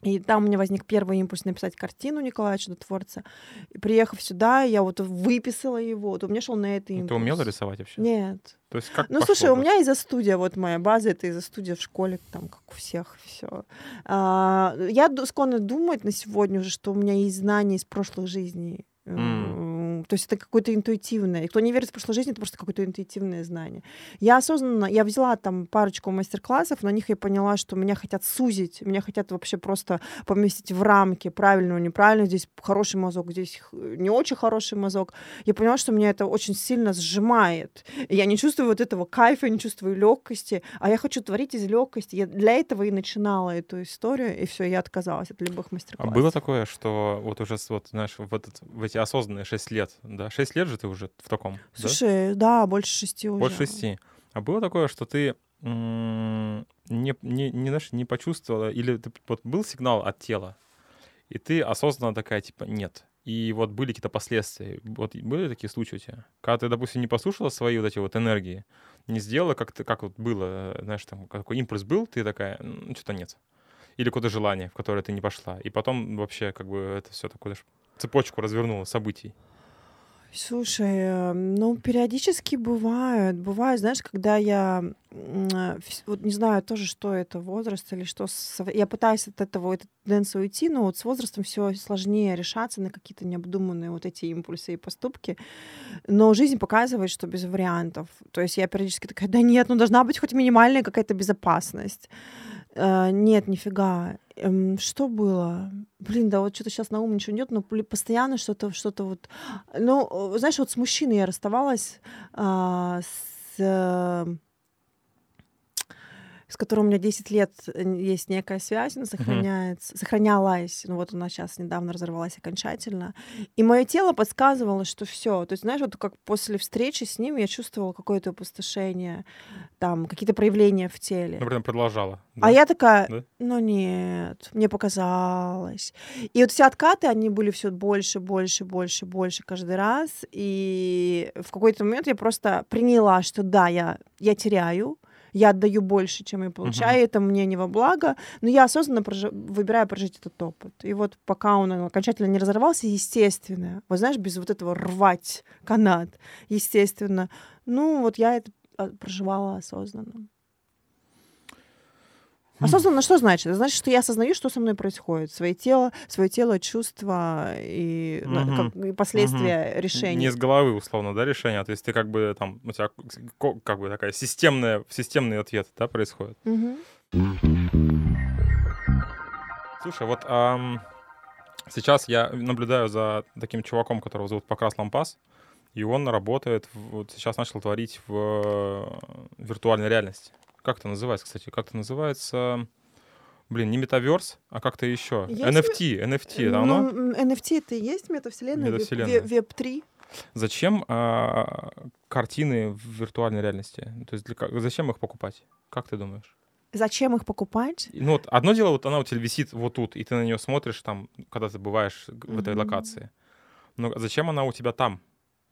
и там у меня возник первый импульс написать картину Николая Чудотворца. И приехав сюда, я вот выписала его. Вот у меня шел на это импульс. Ты умела рисовать вообще? Нет. То есть как Ну, пошло, слушай, да? у меня из-за студия, вот моя база, это из-за студия в школе, там, как у всех, все. А, я склонна думать на сегодня уже, что у меня есть знания из прошлых жизней. Mm. То есть это какое-то интуитивное. И кто не верит в прошлой жизни, это просто какое-то интуитивное знание. Я осознанно, я взяла там парочку мастер-классов, на них я поняла, что меня хотят сузить, меня хотят вообще просто поместить в рамки правильного, неправильного. Здесь хороший мазок, здесь не очень хороший мазок. Я поняла, что меня это очень сильно сжимает. Я не чувствую вот этого кайфа, не чувствую легкости, а я хочу творить из легкости. Я для этого и начинала эту историю, и все, я отказалась от любых А мастер-классов. было такое, что вот уже, вот, знаешь, в, этот, в эти осознанные 6 лет, да, 6 лет же ты уже в таком, да? Слушай, да, больше шести уже. Больше шести. А было такое, что ты м, не, не, не, знаешь, не почувствовала, или ты, вот был сигнал от тела, и ты осознанно такая, типа, нет. И вот были какие-то последствия. Вот были такие случаи у тебя? Когда ты, допустим, не послушала свои вот эти вот энергии, не сделала, как, ты, как вот было, знаешь, там, какой импульс был, ты такая, ну, что-то нет. Или какое-то желание, в которое ты не пошла. И потом вообще, как бы, это все такое, знаешь, цепочку развернуло событий. Слушай, э, ну, периодически бывает. Бывает, знаешь, когда я, э, вот не знаю тоже, что это, возраст или что. Я пытаюсь от этого, этой тенденции уйти, но вот с возрастом все сложнее решаться на какие-то необдуманные вот эти импульсы и поступки. Но жизнь показывает, что без вариантов. То есть я периодически такая, да нет, ну должна быть хоть минимальная какая-то безопасность. Э, Нет, нифига. Эм, Что было? Блин, да вот что-то сейчас на ум ничего нет, но постоянно что-то, что-то вот. Ну, знаешь, вот с мужчиной я расставалась, а, с, э, с которым у меня 10 лет есть некая связь, она сохраняется, сохранялась. Ну вот она сейчас недавно разорвалась окончательно. И мое тело подсказывало, что все. То есть, знаешь, вот как после встречи с ним я чувствовала какое-то опустошение, там, какие-то проявления в теле. Ну, прям продолжала. да? А я такая, Да? ну нет, мне показалось. И вот все откаты, они были все больше, больше, больше, больше каждый раз. И в какой-то момент я просто приняла, что да, я, я теряю, я отдаю больше, чем я получаю, это мне не во благо, но я осознанно прожи- выбираю прожить этот опыт. И вот пока он окончательно не разорвался, естественно, вот знаешь, без вот этого рвать канат, естественно, ну вот я это а, проживала осознанно. Осознанно что значит? Это значит, что я осознаю, что со мной происходит. Свое тело, свое тело, чувства и, Мгм. как- и последствия решений. Не из головы, условно, да, решение, а то есть ты как бы там, у тебя как бы такая системная, системный ответ, да, происходит. Мгм. Слушай, вот ам, сейчас я наблюдаю за таким чуваком, которого зовут Покрас Лампас, и он работает, вот сейчас начал творить в э, виртуальной реальности. Как это называется, кстати? Как это называется? Блин, не метаверс, а как-то еще. Есть NFT, NFT, это оно? Ну, м, NFT это и есть метавселенная, Метавселенная. веб- веб-3. Зачем а, картины в виртуальной реальности? То есть для зачем их покупать? Как ты думаешь? Зачем их покупать? Ну вот одно дело, вот она у тебя висит вот тут, и ты на нее смотришь там, когда ты бываешь в этой Мгм. локации. Но зачем она у тебя там?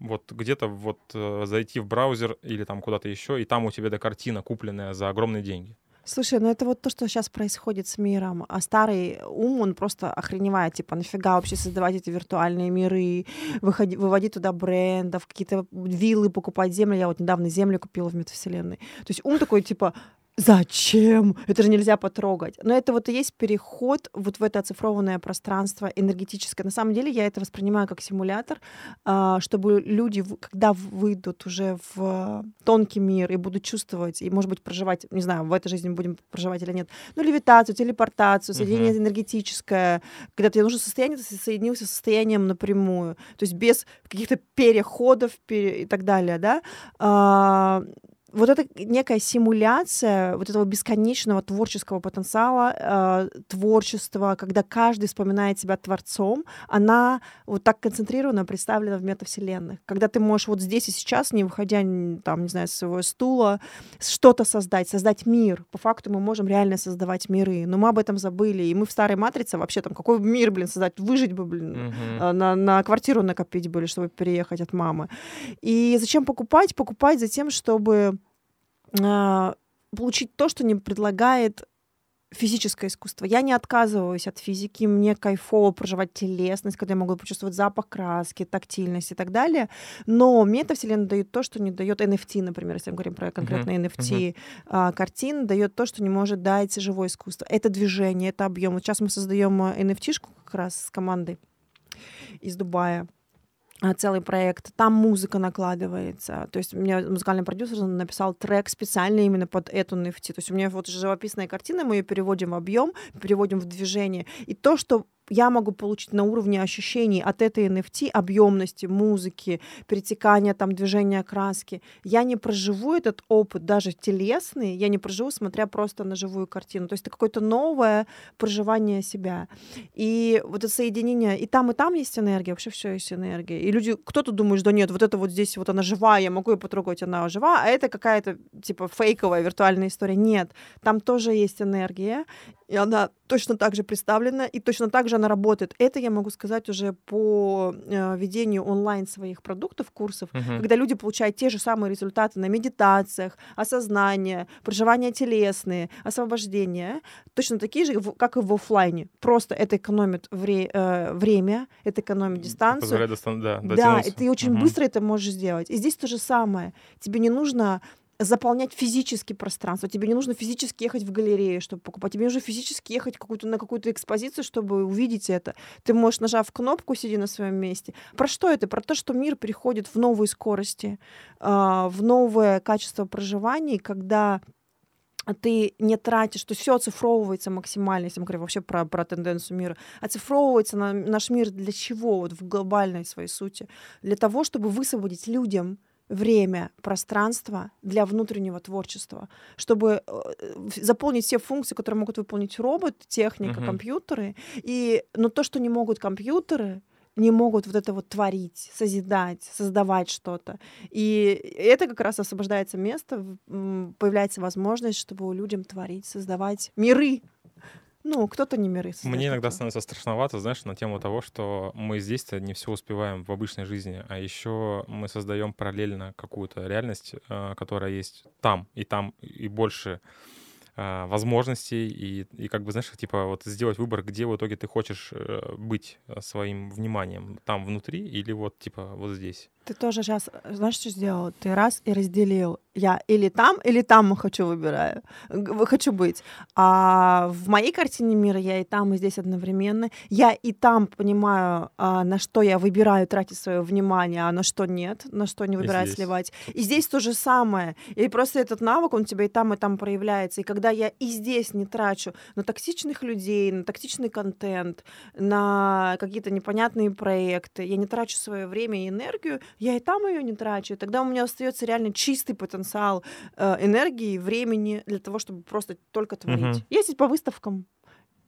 Вот где-то вот э, зайти в браузер или там куда-то еще, и там у тебя эта картина, купленная за огромные деньги. Слушай, ну это вот то, что сейчас происходит с миром. А старый ум, он просто охреневает. Типа, нафига вообще создавать эти виртуальные миры, выходи, выводить туда брендов, какие-то виллы покупать, земли. Я вот недавно землю купила в метавселенной. То есть ум такой, типа, Зачем? Это же нельзя потрогать. Но это вот и есть переход вот в это оцифрованное пространство энергетическое. На самом деле я это воспринимаю как симулятор, а, чтобы люди, когда выйдут уже в тонкий мир и будут чувствовать, и, может быть, проживать, не знаю, в этой жизни будем проживать или нет, ну, левитацию, телепортацию, соединение энергетическое, когда тебе нужно состояние, ты соединился с состоянием напрямую, то есть без каких-то переходов пере- и так далее, да, А, вот это некая симуляция вот этого бесконечного творческого потенциала, э, творчества, когда каждый вспоминает себя творцом, она вот так концентрированно представлена в метавселенных. Когда ты можешь вот здесь и сейчас, не выходя, там, не знаю, с своего стула, что-то создать, создать мир. По факту мы можем реально создавать миры, но мы об этом забыли. И мы в старой матрице вообще там, какой мир, блин, создать, выжить бы, блин, э, на, на квартиру накопить были, чтобы переехать от мамы. И зачем покупать? Покупать за тем, чтобы получить то, что не предлагает физическое искусство. Я не отказываюсь от физики, мне кайфово проживать телесность, когда я могу почувствовать запах краски, тактильность и так далее. Но метавселенная дает то, что не дает NFT, например, если мы говорим про конкретно NFT а, картин, дает то, что не может дать живое искусство. Это движение, это объем. Вот сейчас мы создаем NFT-шку как раз с командой из Дубая. А, целый проект, там музыка накладывается. То есть мне музыкальный продюсер написал трек специально именно под эту NFT. То есть у меня вот живописная картина, мы ее переводим в объем, переводим в движение. И то, что я могу получить на уровне ощущений от этой NFT, объемности, музыки, перетекания там движения краски. Я не проживу этот опыт, даже телесный, я не проживу, смотря просто на живую картину. То есть это какое-то новое проживание себя. И вот это соединение, и там, и там есть энергия, вообще все есть энергия. И люди, кто-то думает, да нет, вот это вот здесь вот она живая, я могу ее потрогать, она жива, а это какая-то типа фейковая виртуальная история. Нет, там тоже есть энергия, и она точно так же представлена, и точно так же она работает. Это я могу сказать уже по э, ведению онлайн своих продуктов, курсов, uh-huh. когда люди получают те же самые результаты на медитациях, осознание, проживание телесные, освобождение, точно такие же, как и в офлайне. Просто это экономит вре- э, время, это экономит дистанцию. Позволяет достан- да, да, и ты очень uh-huh. быстро это можешь сделать. И здесь то же самое. Тебе не нужно заполнять физически пространство. Тебе не нужно физически ехать в галерею, чтобы покупать. Тебе нужно физически ехать какую-то, на какую-то экспозицию, чтобы увидеть это. Ты можешь, нажав кнопку, сидя на своем месте. Про что это? Про то, что мир приходит в новые скорости, а, в новое качество проживания, когда ты не тратишь, то есть все оцифровывается максимально, если мы говорим вообще про, про тенденцию мира, оцифровывается на наш мир для чего, вот в глобальной своей сути? Для того, чтобы высвободить людям время, пространство для внутреннего творчества, чтобы э, заполнить все функции, которые могут выполнить робот, техника, uh-huh. компьютеры. И, но то, что не могут компьютеры, не могут вот это вот творить, созидать, создавать что-то. И это как раз освобождается место, появляется возможность, чтобы людям творить, создавать миры, ну, кто-то не миры. Мне иногда становится страшновато, знаешь, на тему того, что мы здесь-то не все успеваем в обычной жизни, а еще мы создаем параллельно какую-то реальность, э, которая есть там и там и больше а, возможностей и, и как бы, знаешь, типа вот сделать выбор, где в итоге ты хочешь э, быть э, своим вниманием, там внутри или вот типа вот здесь. Ты тоже сейчас, знаешь, что сделал? Ты раз и разделил. Я или там, или там хочу выбираю, хочу быть. А в моей картине мира я и там, и здесь одновременно. Я и там понимаю, а, на что я выбираю тратить свое внимание, а на что нет, на что не выбираю и сливать. И здесь то же самое. И просто этот навык, он у тебя и там, и там проявляется. И когда я и здесь не трачу на токсичных людей, на токсичный контент, на какие-то непонятные проекты, я не трачу свое время и энергию, я и там ее не трачу. И тогда у меня остается реально чистый потенциал э, энергии, времени для того, чтобы просто только творить. Угу. Ездить по выставкам,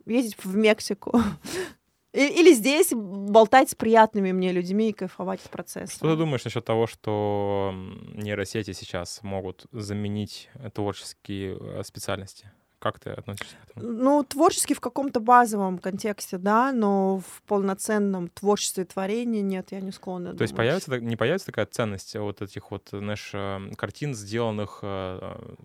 ездить в Мексику. *laughs* Или здесь болтать с приятными мне людьми и кайфовать в процессе. Что ты думаешь насчет того, что нейросети сейчас могут заменить творческие э, специальности? Как ты относишься к этому? Ну, творчески в каком-то базовом контексте, да, но в полноценном творчестве творения нет, я не склонна. То думать. есть появится, не появится такая ценность вот этих вот, знаешь, э, картин, сделанных э,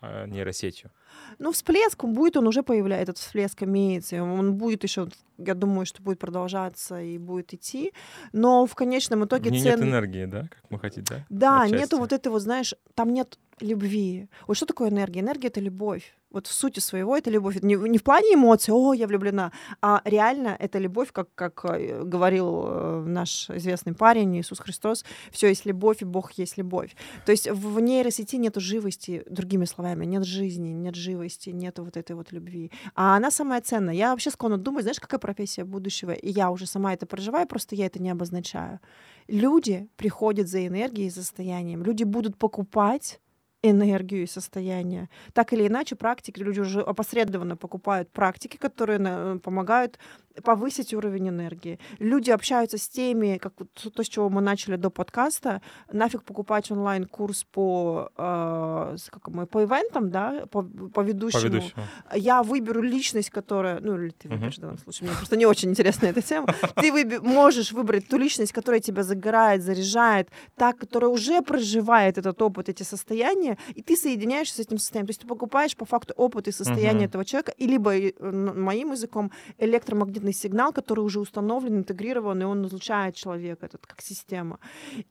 э, нейросетью? Ну, всплеск будет, он уже появляется, этот всплеск имеется, он будет еще, я думаю, что будет продолжаться и будет идти, но в конечном итоге... Не цен... нет энергии, да, как мы хотим, да? Да, Отчасти. нету вот этой вот, знаешь, там нет любви. Вот что такое энергия? Энергия — это любовь. Вот в сути своего это любовь. Это не, не в плане эмоций, о, я влюблена, а реально это любовь, как, как э, говорил э, наш известный парень Иисус Христос, все есть любовь, и Бог есть любовь. То есть в нейросети нету живости, другими словами, нет жизни, нет живости, нет вот этой вот любви. А она самая ценная. Я вообще склонна думать, знаешь, какая профессия будущего? И я уже сама это проживаю, просто я это не обозначаю. Люди приходят за энергией, за состоянием. Люди будут покупать энергию и состояние. Так или иначе, практики, люди уже опосредованно покупают практики, которые э, помогают повысить уровень энергии. Люди общаются с теми, как то, с чего мы начали до подкаста, нафиг покупать онлайн-курс по, э, как мы, по ивентам, да, по, по, ведущему. по ведущему. Я выберу личность, которая, ну, или ты выберешь uh-huh. в данном случае, мне просто не очень интересна эта тема. Ты можешь выбрать ту личность, которая тебя загорает, заряжает, та, которая уже проживает этот опыт, эти состояния, и ты соединяешься с этим состоянием. То есть ты покупаешь по факту опыт и состояние uh-huh. этого человека, и либо э, моим языком электромагнитный электромагнитный сигнал, который уже установлен, интегрирован, и он излучает человека, этот как система.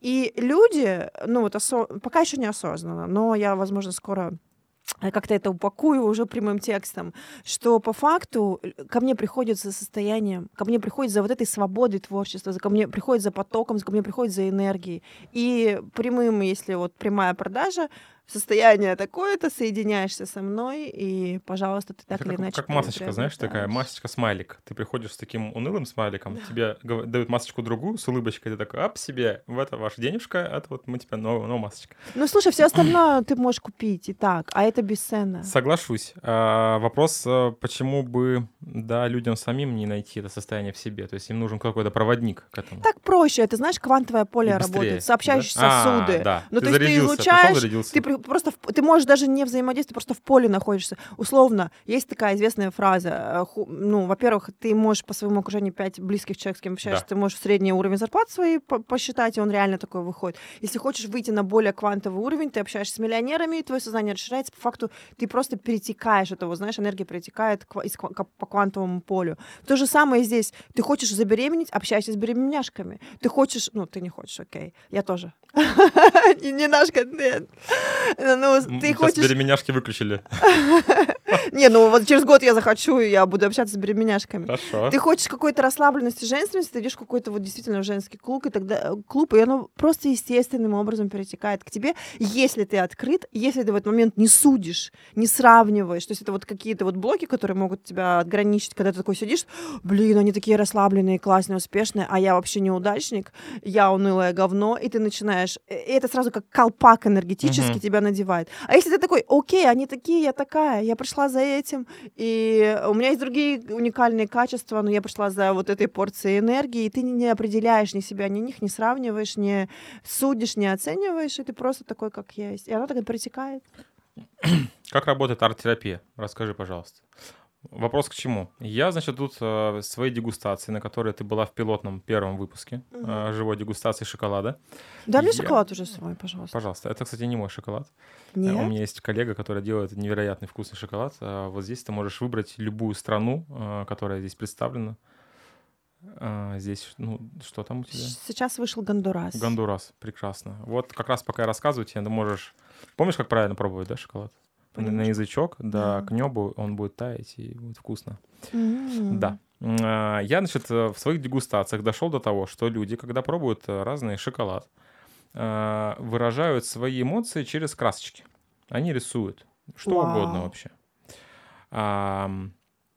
И люди, ну вот осо... пока еще не осознанно, но я, возможно, скоро как-то это упакую уже прямым текстом, что по факту э, ко мне приходит за состоянием, ко мне приходит за вот этой свободой творчества, ко мне приходит за потоком, ко мне приходит за энергией. И прямым, если вот прямая продажа, состояние такое-то, соединяешься со мной, и, пожалуйста, ты так Это или как, иначе... как масочка, знаешь, такая масочка смайлик. Ты приходишь с таким унылым смайликом, тебе гов- дают масочку другую с улыбочкой, ты такой, ап, себе, в это ваша денежка, это вот мы тебе новая, новая масочка. Ну, слушай, все остальное ты можешь купить и так, а это бесценно. Соглашусь. А, вопрос, а, почему бы, да, людям самим не найти это состояние в себе? То есть им нужен какой-то проводник к этому. Так проще, это знаешь, квантовое поле работает, сообщающие да? А, сосуды. да. Ну, Ты то есть ты излучаешь, ты просто в- ты можешь даже не взаимодействовать, просто в поле находишься. Условно, есть такая известная фраза. э, Ну, во-первых, ты можешь по своему окружению пять близких человек, с кем общаешься, Да. ты можешь средний уровень зарплат своей по- посчитать, и он реально такой выходит. Если хочешь выйти на более квантовый уровень, ты общаешься с миллионерами, и твое сознание расширяется. По факту ты просто перетекаешь это, вот знаешь, энергия перетекает из по квантовому полю. То же самое здесь. Ты хочешь забеременеть, общайся с беременяшками. Ты хочешь, ну, ты не хочешь, окей. Я тоже. *laughs* Не не наш контент. Ну, ты сейчас хочешь... беременяшки выключили. *laughs* *laughs* Не, ну вот через год я захочу, и я буду общаться с беременяшками. Хорошо. Ты хочешь какой-то расслабленности, женственности, ты идешь в какой-то вот действительно женский клуб, и тогда э, клуб, и оно просто естественным образом перетекает к тебе, если ты открыт, если ты в этот момент не судишь, не сравниваешь. То есть это вот какие-то вот блоки, которые могут тебя отграничить, когда ты такой сидишь, блин, они такие расслабленные, классные, успешные, а я вообще неудачник, я унылое говно, и ты начинаешь, э, и это сразу как колпак энергетически Мгм. тебя надевает. А если ты такой, окей, они такие, я такая, я пришла за этим, и у меня есть другие уникальные качества, но я пришла за вот этой порцией энергии, и ты не- определяешь ни себя, ни них, не сравниваешь, не судишь, не оцениваешь, и ты просто такой, как есть. И оно так и протекает. Как работает арт-терапия? Расскажи, пожалуйста. Вопрос к чему? Я, значит, тут э, свои дегустации, на которые ты была в пилотном первом выпуске Мгм. э, живой дегустации шоколада. Дай мне Я- шоколад уже свой, пожалуйста. Пожалуйста. Это, кстати, не мой шоколад. Э, Нет? У меня есть коллега, который делает невероятный вкусный шоколад. А Вот здесь ты можешь выбрать любую страну, э, которая здесь представлена. А, Здесь, ну, что там у тебя? Сейчас вышел Гондурас. Гондурас, прекрасно. Вот как раз пока я рассказываю тебе, ты можешь... Помнишь, как правильно пробовать, да, шоколад? На- На язычок, да, Да. к небу он будет таять и будет вкусно. М. Да. А, Я, значит, э, в своих дегустациях дошел до того, что люди, когда пробуют э, разный шоколад, э, выражают свои эмоции через красочки. Они рисуют что угодно Вау. вообще.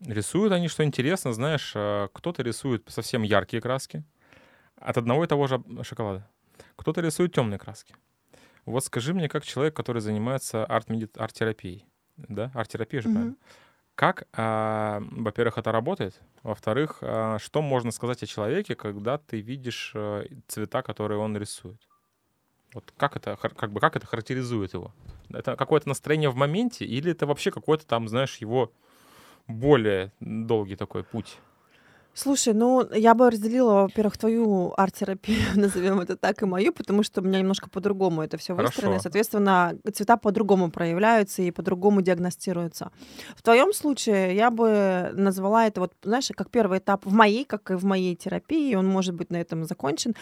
Рисуют они, что интересно, знаешь, кто-то рисует совсем яркие краски от одного и того же шоколада. Кто-то рисует темные краски. Вот скажи мне, как человек, который занимается арт-терапией, да, арт-терапия же, правильно? Как, а, во-первых, это работает, во-вторых, а, что можно сказать о человеке, когда ты видишь э, цвета, которые он рисует? Вот как это, как бы, как это характеризует его? Это какое-то настроение в моменте или это вообще какой-то там, знаешь, его более долгий такой путь? Слушай, ну, я бы разделила, во-первых, твою арт-терапию, *laughs* назовем это так, и мою, потому что у меня немножко по-другому это все выстроено. и, Соответственно, цвета по-другому проявляются и по-другому диагностируются. В твоем случае я бы назвала это, вот, знаешь, как первый этап в моей, как и в моей терапии, он может быть на этом закончен,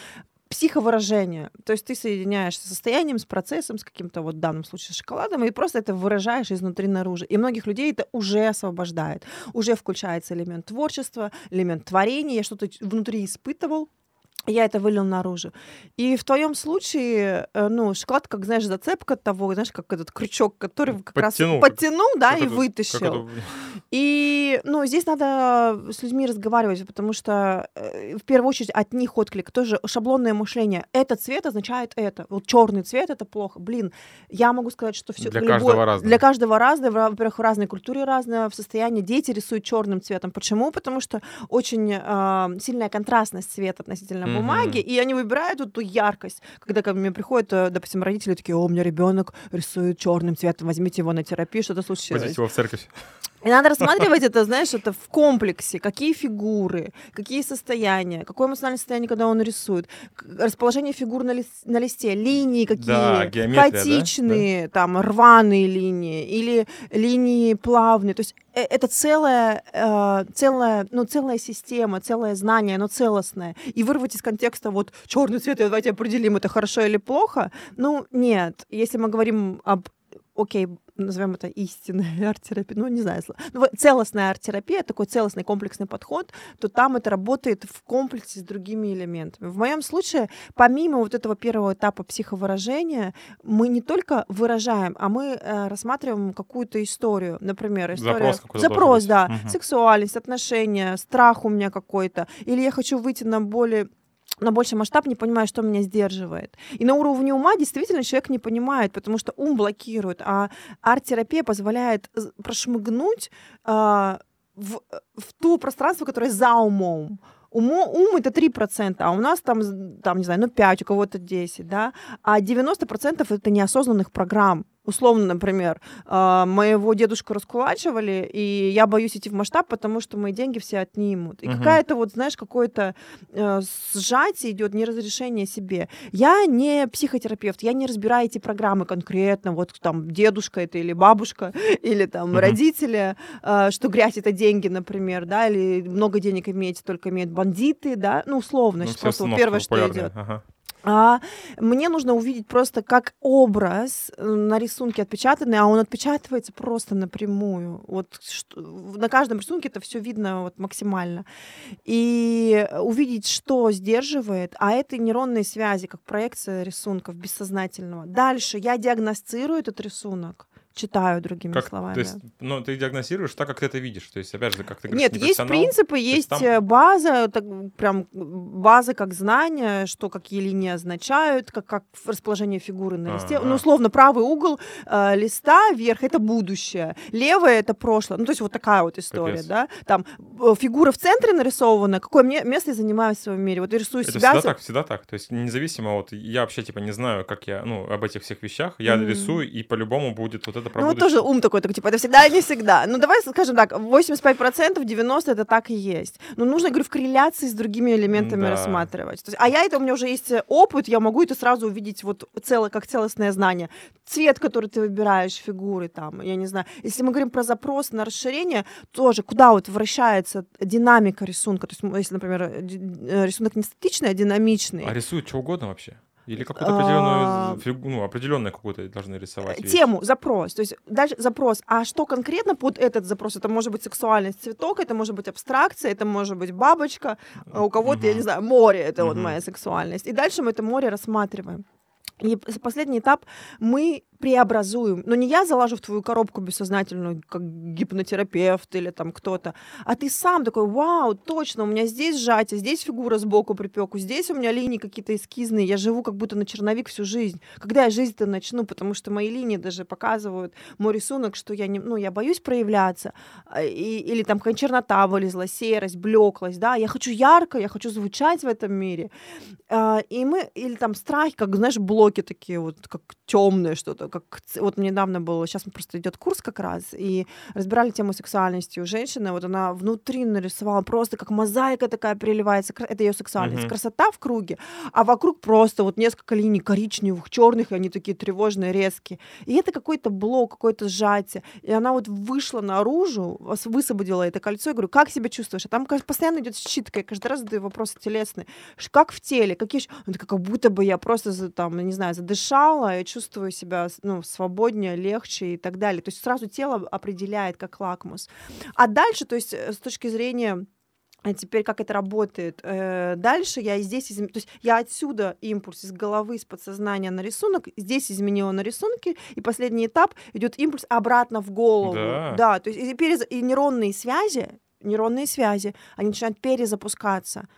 психовыражение. То есть ты соединяешься с состоянием, с процессом, с каким-то вот в данном случае шоколадом, и просто это выражаешь изнутри наружу. И многих людей это уже освобождает. Уже включается элемент творчества, элемент творения. Я что-то внутри испытывал, я это вылил наружу. И в твоем случае, э, ну, шоколад, как, знаешь, зацепка того, знаешь, как этот крючок, который как Подтянул. раз подтянул, да, Как и это- вытащил. это- И, ну, здесь надо с людьми разговаривать, потому что э, в первую очередь от них отклик. Тоже шаблонное мышление. Этот цвет означает это. Вот черный цвет это плохо. Блин, я могу сказать, что все Для каждого разное. Для каждого разное. Во- Во-первых, в разной культуре разное, в состоянии. Дети рисуют черным цветом. Почему? Потому что очень э, сильная контрастность цвета относительно Мгм. бумаги, и они выбирают вот ту яркость. Когда ко мне приходят, э, допустим, родители такие, о, у меня ребенок рисует черным цветом, возьмите его на терапию, что-то случилось. Возить его в церковь. И надо рассматривать *laughs* это, знаешь, это в комплексе. Какие фигуры, какие состояния, какое эмоциональное состояние, когда он рисует, расположение фигур на, лис- на листе, линии какие, Да, геометрия, да? хаотичные, там, рваные линии или линии плавные. То есть это целая, э, целая, ну, целая система, целое знание, оно целостное. И вырвать из контекста вот черный цвет, давайте определим, это хорошо или плохо. Ну, нет. Если мы говорим об окей, назовем это истинная *laughs* арт-терапия, ну, не знаю, ну, целостная арт-терапия, такой целостный комплексный подход, то там это работает в комплексе с другими элементами. В моем случае, помимо вот этого первого этапа психовыражения, мы не только выражаем, а мы э, рассматриваем какую-то историю. Например, история... Запрос, Запрос да. Угу. Сексуальность, отношения, страх у меня какой-то. Или я хочу выйти на более на больший масштаб, не понимая, что меня сдерживает. И на уровне ума действительно человек не понимает, потому что ум блокирует, а арт-терапия позволяет прошмыгнуть э, в, в ту пространство, которое за умом. Умо, ум это 3%, а у нас там, там, не знаю, ну 5, у кого-то 10, да, а 90% это неосознанных программ условно, например, а, моего дедушку раскулачивали, и я боюсь идти в масштаб, потому что мои деньги все отнимут. И угу. какая-то вот, знаешь, какое-то э, сжатие идет, неразрешение себе. Я не психотерапевт, я не разбираю эти программы конкретно, вот там дедушка это или бабушка, *laughs* или там угу. родители, э, что грязь это деньги, например, да, или много денег иметь только имеют бандиты, да, ну условно, ну, просто первое, что идет. Ага а мне нужно увидеть просто как образ э, на рисунке отпечатанный, а он отпечатывается просто напрямую. Вот что, на каждом рисунке это все видно вот максимально. И увидеть, что сдерживает, а это нейронные связи, как проекция рисунков бессознательного. Дальше я диагностирую этот рисунок читаю другими как, словами. То есть, ну, ты диагностируешь так, как ты это видишь. То есть, опять же, как ты говоришь, Нет, есть принципы, есть, есть там... Э, база, так, прям базы как знания, что какие линии означают, как, как расположение фигуры на листе. А-а-а. Ну, условно, правый угол э, листа вверх — это будущее, левое — это прошлое. Ну, то есть вот такая вот история, Капец. да. Там э, фигура в центре нарисована, какое мне место я занимаю в своем мире. Вот я рисую это себя... всегда так, всегда так. То есть независимо, вот я вообще, типа, не знаю, как я, ну, об этих всех вещах, я mm-hmm. рисую, и по-любому будет вот это про Ну, вот тоже ум такой, так, типа, это всегда и не всегда. Ну, давай скажем так, 85%, 90% это так и есть. Но нужно, говорю, в корреляции с другими элементами да. рассматривать. То есть, а я это, у меня уже есть опыт, я могу это сразу увидеть вот целое, как целостное знание. Цвет, который ты выбираешь, фигуры там, я не знаю. Если мы говорим про запрос на расширение, тоже куда вот вращается динамика рисунка. То есть, если, например, э, рисунок не статичный, а динамичный. А рисует что угодно вообще? Или какую-то определенную, а, фигу, ну, определенное какую-то должны рисовать? Вещь. Тему, запрос. То есть дальше запрос. А что конкретно под этот запрос? Это может быть сексуальность цветок, это может быть абстракция, это может быть бабочка, а у кого-то, угу. я не знаю, море, это угу. вот моя сексуальность. И дальше мы это море рассматриваем. И последний этап мы преобразуем. Но не я залажу в твою коробку бессознательную, как гипнотерапевт или там кто-то, а ты сам такой, вау, точно, у меня здесь сжатие, здесь фигура сбоку припеку, здесь у меня линии какие-то эскизные, я живу как будто на черновик всю жизнь. Когда я жизнь-то начну, потому что мои линии даже показывают мой рисунок, что я не, ну, я боюсь проявляться, а, и, или там чернота вылезла, серость, блеклость, да, я хочу ярко, я хочу звучать в этом мире. А, и мы, или там страх, как, знаешь, блоки такие вот, как темное что-то, как вот недавно было, сейчас просто идет курс как раз, и разбирали тему сексуальности у женщины, вот она внутри нарисовала просто как мозаика такая переливается, это ее сексуальность, uh-huh. красота в круге, а вокруг просто вот несколько линий коричневых, черных, и они такие тревожные, резкие. И это какой-то блок, какое-то сжатие. И она вот вышла наружу, высвободила это кольцо, и говорю, как себя чувствуешь? А там постоянно идет щитка, я каждый раз задаю вопросы телесные. Как в теле? Какие... Как будто бы я просто, там, не знаю, задышала, и чувствую себя ну, свободнее, легче и так далее. То есть сразу тело определяет как лакмус. А дальше, то есть э, с точки зрения а теперь как это работает? Э, дальше я здесь, изм... то есть я отсюда импульс из головы, из подсознания на рисунок, здесь изменила на рисунке, и последний этап идет импульс обратно в голову. Да, да то есть и, перез... и нейронные связи, нейронные связи, они начинают перезапускаться.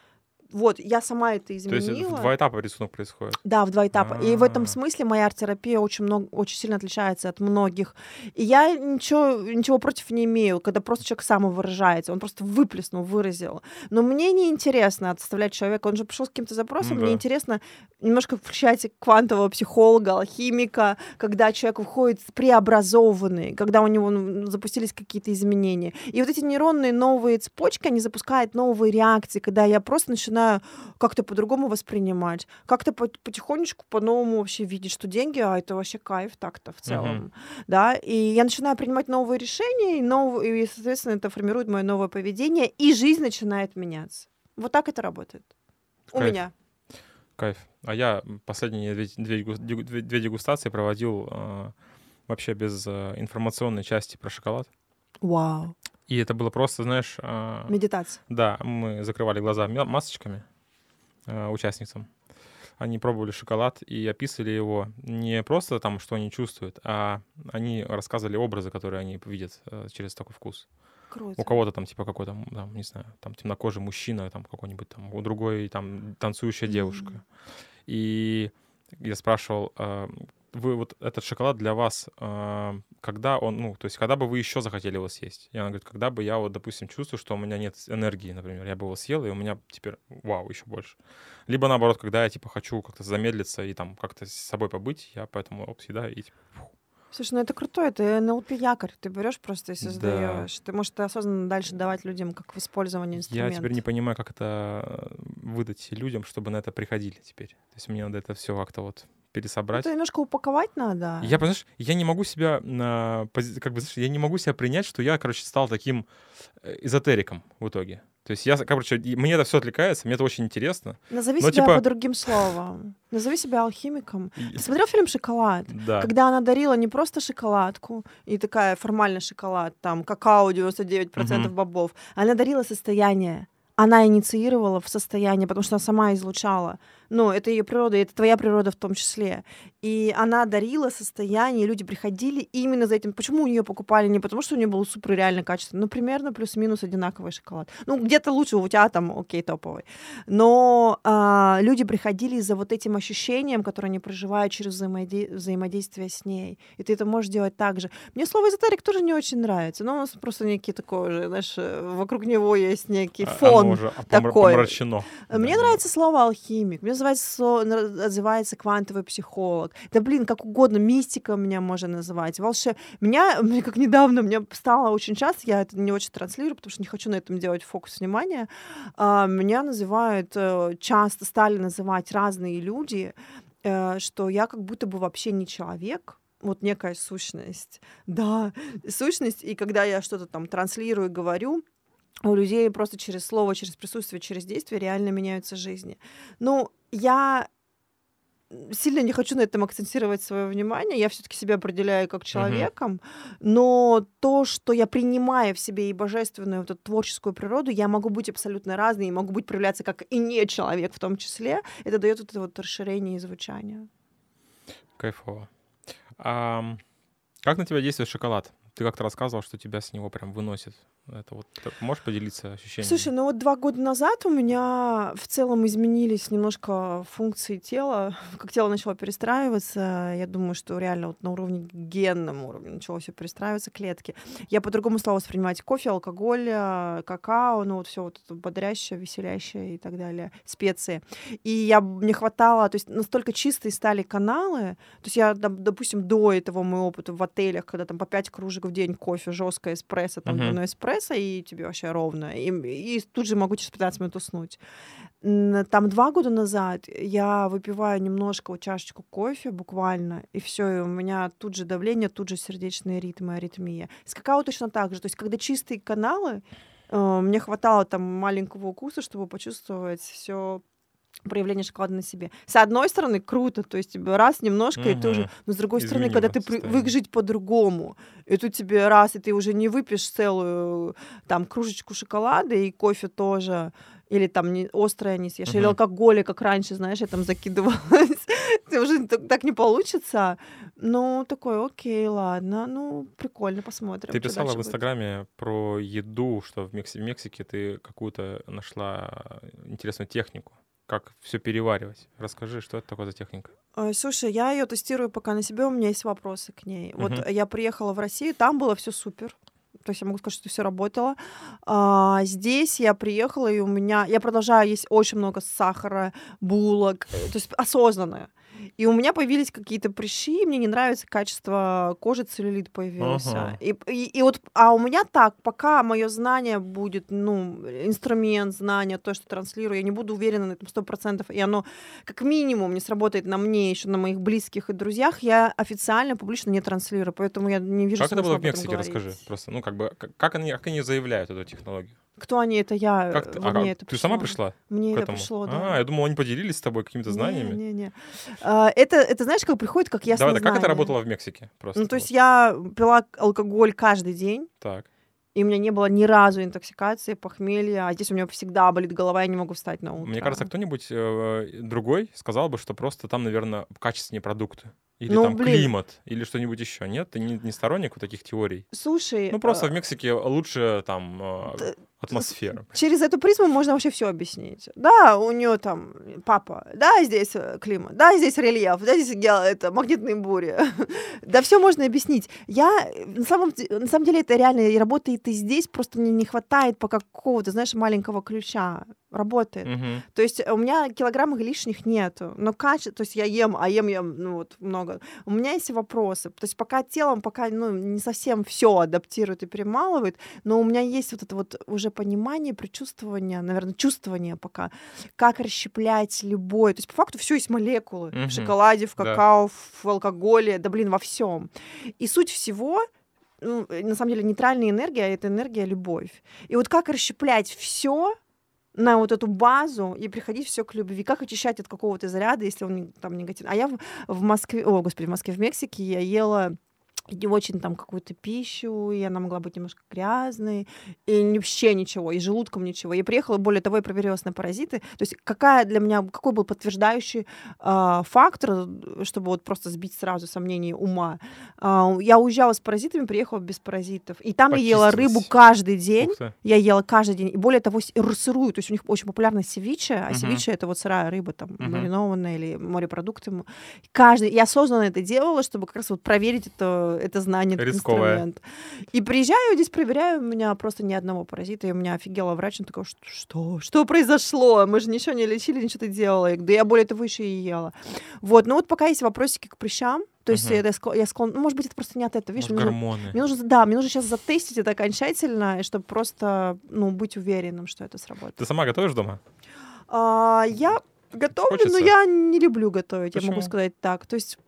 Вот, я сама это изменила. То есть в два этапа рисунок происходит? Да, в два этапа. А-а-а. И в этом а. смысле моя арт-терапия очень, много, очень сильно отличается от многих. И я ничего, ничего против не имею, когда просто человек самовыражается, он просто выплеснул, выразил. Но мне не интересно отставлять человека, он же пришел с каким-то запросом, ну, мне интересно немножко включать квантового психолога, алхимика, когда человек выходит преобразованный, когда у него ну, запустились какие-то изменения. И вот эти нейронные новые цепочки, они запускают новые реакции, когда я просто начинаю начинаю как-то по-другому воспринимать, как-то потихонечку по-новому вообще видеть, что деньги, а это вообще кайф так-то в целом, uh-huh. да, и я начинаю принимать новые решения, и, нов... и, соответственно, это формирует мое новое поведение, и жизнь начинает меняться. Вот так это работает. Кайф. У меня. Кайф. А я последние две, две, две, две дегустации проводил э, вообще без э, информационной части про шоколад. Вау. И это было просто, знаешь... э, Медитация. Да, мы закрывали глаза масочками э, участницам. Они пробовали шоколад и описывали его не просто там, что они чувствуют, а они рассказывали образы, которые они видят э, через такой вкус. Круто. У кого-то там типа какой-то, там, не знаю, там темнокожий мужчина, там какой-нибудь там, у другой там танцующая девушка. Мгм. И я спрашивал, э, вы вот этот шоколад для вас, э, когда он, ну, то есть когда бы вы еще захотели его съесть? И она говорит, когда бы я вот, допустим, чувствую, что у меня нет энергии, например, я бы его съел, и у меня теперь, вау, еще больше. Либо наоборот, когда я, типа, хочу как-то замедлиться и там как-то с собой побыть, я поэтому оп, съедаю и, типа, фу. Слушай, ну это круто, это НЛП якорь. Ты берешь просто и создаешь. Ты можешь это осознанно дальше давать людям как в использовании Я инструмента. теперь не понимаю, как это э, выдать людям, чтобы на это приходили теперь. То есть мне надо это все как-то вот пересобрать. Это немножко упаковать надо. Я, понимаешь, я не могу себя, пози- как бы, знаешь, я не могу себя принять, что я, короче, стал таким э, эзотериком в итоге. То есть я, короче, мне это все отвлекается, мне это очень интересно. Назови Но, себя типа- по другим словам. Назови себя алхимиком. Ты смотрел фильм «Шоколад»? да. Когда она дарила не просто шоколадку, и такая формальный шоколад, там, какао 99% Мгм. бобов, она дарила состояние. Она инициировала в состояние, потому что она сама излучала. Ну, это ее природа, и это твоя природа в том числе. И она дарила состояние, люди приходили именно за этим. Почему у нее покупали? Не потому, что у нее был супер реально качественный, ну, примерно плюс-минус одинаковый шоколад. Ну, где-то лучше, у тебя там, окей, топовый. Но а, люди приходили за вот этим ощущением, которое они проживают через взаимоде- взаимодействие с ней. И ты это можешь делать так же. Мне слово эзотерик тоже не очень нравится, но у нас просто некий такой же, знаешь, вокруг него есть некий А- фон. Помра- такой. помрачено. Мне Да. нравится слово алхимик, мне называется, со- на- отзывается квантовый психолог. Да блин, как угодно, мистика меня можно называть. Волше... Меня, *laughs* мне как недавно, мне стало очень часто, я это не очень транслирую, потому что не хочу на этом делать фокус внимания, а, меня называют, э, часто стали называть разные люди, э, что я как будто бы вообще не человек, вот некая сущность. *laughs* Да, сущность, и когда я что-то там транслирую говорю, у людей просто через слово, через присутствие, через действие реально меняются жизни. Ну, я сильно не хочу на этом акцентировать свое внимание. Я все-таки себя определяю как человеком, но то, что я принимаю в себе и божественную вот эту творческую природу, я могу быть абсолютно разной, и могу быть проявляться как и не человек в том числе. Это дает вот это вот расширение и звучание. Кайфово. Ам, как на тебя действует шоколад? Ты как-то рассказывал, что тебя с него прям выносит. Это вот можешь поделиться ощущениями? Слушай, ну вот два года назад у меня в целом изменились немножко функции тела. *laughs* Как тело начало перестраиваться, я думаю, что реально вот на уровне генном уровне начало все перестраиваться, клетки. Я по-другому стала воспринимать кофе, алкоголь, э, какао, ну вот все вот это бодрящее, веселящее и так далее, специи. И я не хватало, то есть настолько чистые стали каналы. То есть я, доп- допустим, до этого мой опыт в отелях, когда там по 5 кружек в день кофе, жесткое эспрессо, там Мгм. двойной эспрессо, и тебе вообще ровно. И, и тут же могу через 15 минут уснуть. Там два года назад я выпиваю немножко, вот чашечку кофе буквально, и все, и у меня тут же давление, тут же сердечные ритмы, аритмия. С какао точно так же. То есть, когда чистые каналы, э, мне хватало там маленького укуса, чтобы почувствовать все проявление шоколада на себе. С одной стороны, круто, то есть тебе раз немножко, и ты уже... Но с другой стороны, когда ты Изменило привык состояние. жить по-другому, и тут тебе раз, и ты уже не выпьешь целую там кружечку шоколада и кофе тоже, или там не, острое не съешь, или Мгм. алкоголя, как раньше, знаешь, я там закидывалась. Ты *laughs* уже так, так не получится. Ну, такой, окей, ладно, ну, прикольно, посмотрим. Ты писала в будет. Инстаграме про еду, что в, Мекси- в Мексике ты какую-то нашла интересную технику. Как все переваривать. Расскажи, что это такое за техника? Ой, Слушай, я ее тестирую пока на себе, у меня есть вопросы к ней. Вот Мгм. я приехала в Россию, там было все супер. То есть я могу сказать, что все работало. А, здесь я приехала, и у меня... Я продолжаю есть очень много сахара, булок, э, то есть осознанно. И у меня появились какие-то прыщи, мне не нравится качество кожи, целлюлит появился. Ага. И, и, и вот, а у меня так, пока мое знание будет, ну, инструмент, знание, то, что транслирую, я не буду уверена на этом сто процентов, и оно как минимум не сработает на мне, еще на моих близких и друзьях, я официально, публично не транслирую, поэтому я не вижу Как это было в Мексике, говорить. расскажи. Просто, ну, как бы, как они, как они заявляют эту технологию? Кто они? Это я. Как ты, а, мне а это ты сама пришло. пришла Мне это этому? пришло, да. А, я думал, они поделились с тобой какими-то знаниями. Не-не-не. А, Это, это знаешь, как приходит, как ясное Давай, да, как это работало в Мексике? Просто. Ну, то есть вот. я пила алкоголь каждый день, Так. и у меня не было ни разу интоксикации, похмелья, а здесь у меня всегда болит голова, я не могу встать на утро. Мне кажется, кто-нибудь э, другой сказал бы, что просто там, наверное, качественнее продукты. Или Ну, там блин. климат, или что-нибудь еще. Нет? Ты не, не сторонник вот таких теорий? Слушай, Ну, просто а, в Мексике лучше там э, атмосфера. через эту призму можно вообще все объяснить. Да, у нее там папа, да, здесь э, климат, да, здесь рельеф, да, здесь ге- это магнитные бури. *laughs* да, все можно объяснить. Я на самом, на самом деле это реально и работает и здесь, просто мне не хватает пока какого-то, знаешь, маленького ключа. Работает. Мгм. То есть у меня килограммов лишних нету, но качество, то есть я ем, а ем я ну вот много. У меня есть вопросы, то есть пока телом пока ну не совсем все адаптирует и перемалывает, но у меня есть вот это вот уже понимание, предчувствование, наверное, чувствование пока, как расщеплять любой, то есть по факту все есть молекулы Мгм. в шоколаде, в Да. какао, в алкоголе, да блин во всем. И суть всего ну, э, на самом деле нейтральная энергия а это энергия любовь. И вот как расщеплять все на вот эту базу и приходить все к любви. Как очищать от какого-то заряда, если он там негативный. А я в, в Москве, о, господи, в Москве, в Мексике я ела не очень там какую-то пищу, и она могла быть немножко грязной, и вообще ничего, и желудком ничего. Я приехала, более того, я проверилась на паразиты. То есть какая для меня, какой был подтверждающий а, фактор, чтобы вот просто сбить сразу сомнения ума. А, я уезжала с паразитами, приехала без паразитов. И там я ела рыбу каждый день. Я ела каждый день. И более того, сырую. То есть у них очень популярна севиче, а Мгм. севиче это вот сырая рыба, там, Мгм. маринованная или морепродукты. Каждый... Я осознанно это делала, чтобы как раз вот проверить это, это знание, этот Рисковое. инструмент. И приезжаю здесь, проверяю, у меня просто ни одного паразита, и у меня офигела врач, он такой, что, что, произошло? Мы же ничего не лечили, ничего ты делала. Я Да я более того еще и ела. Вот, ну вот пока есть вопросики к прыщам, то есть это склон- я склон... Ну, может быть, это просто не от этого. Видишь, Может, мне нужно- гормоны. мне нужно, да, мне нужно сейчас затестить это окончательно, чтобы просто, ну, быть уверенным, что это сработает. Ты сама готовишь дома? А, я готовлю, Хочется? но я не люблю готовить, я могу Почему? сказать так. То есть,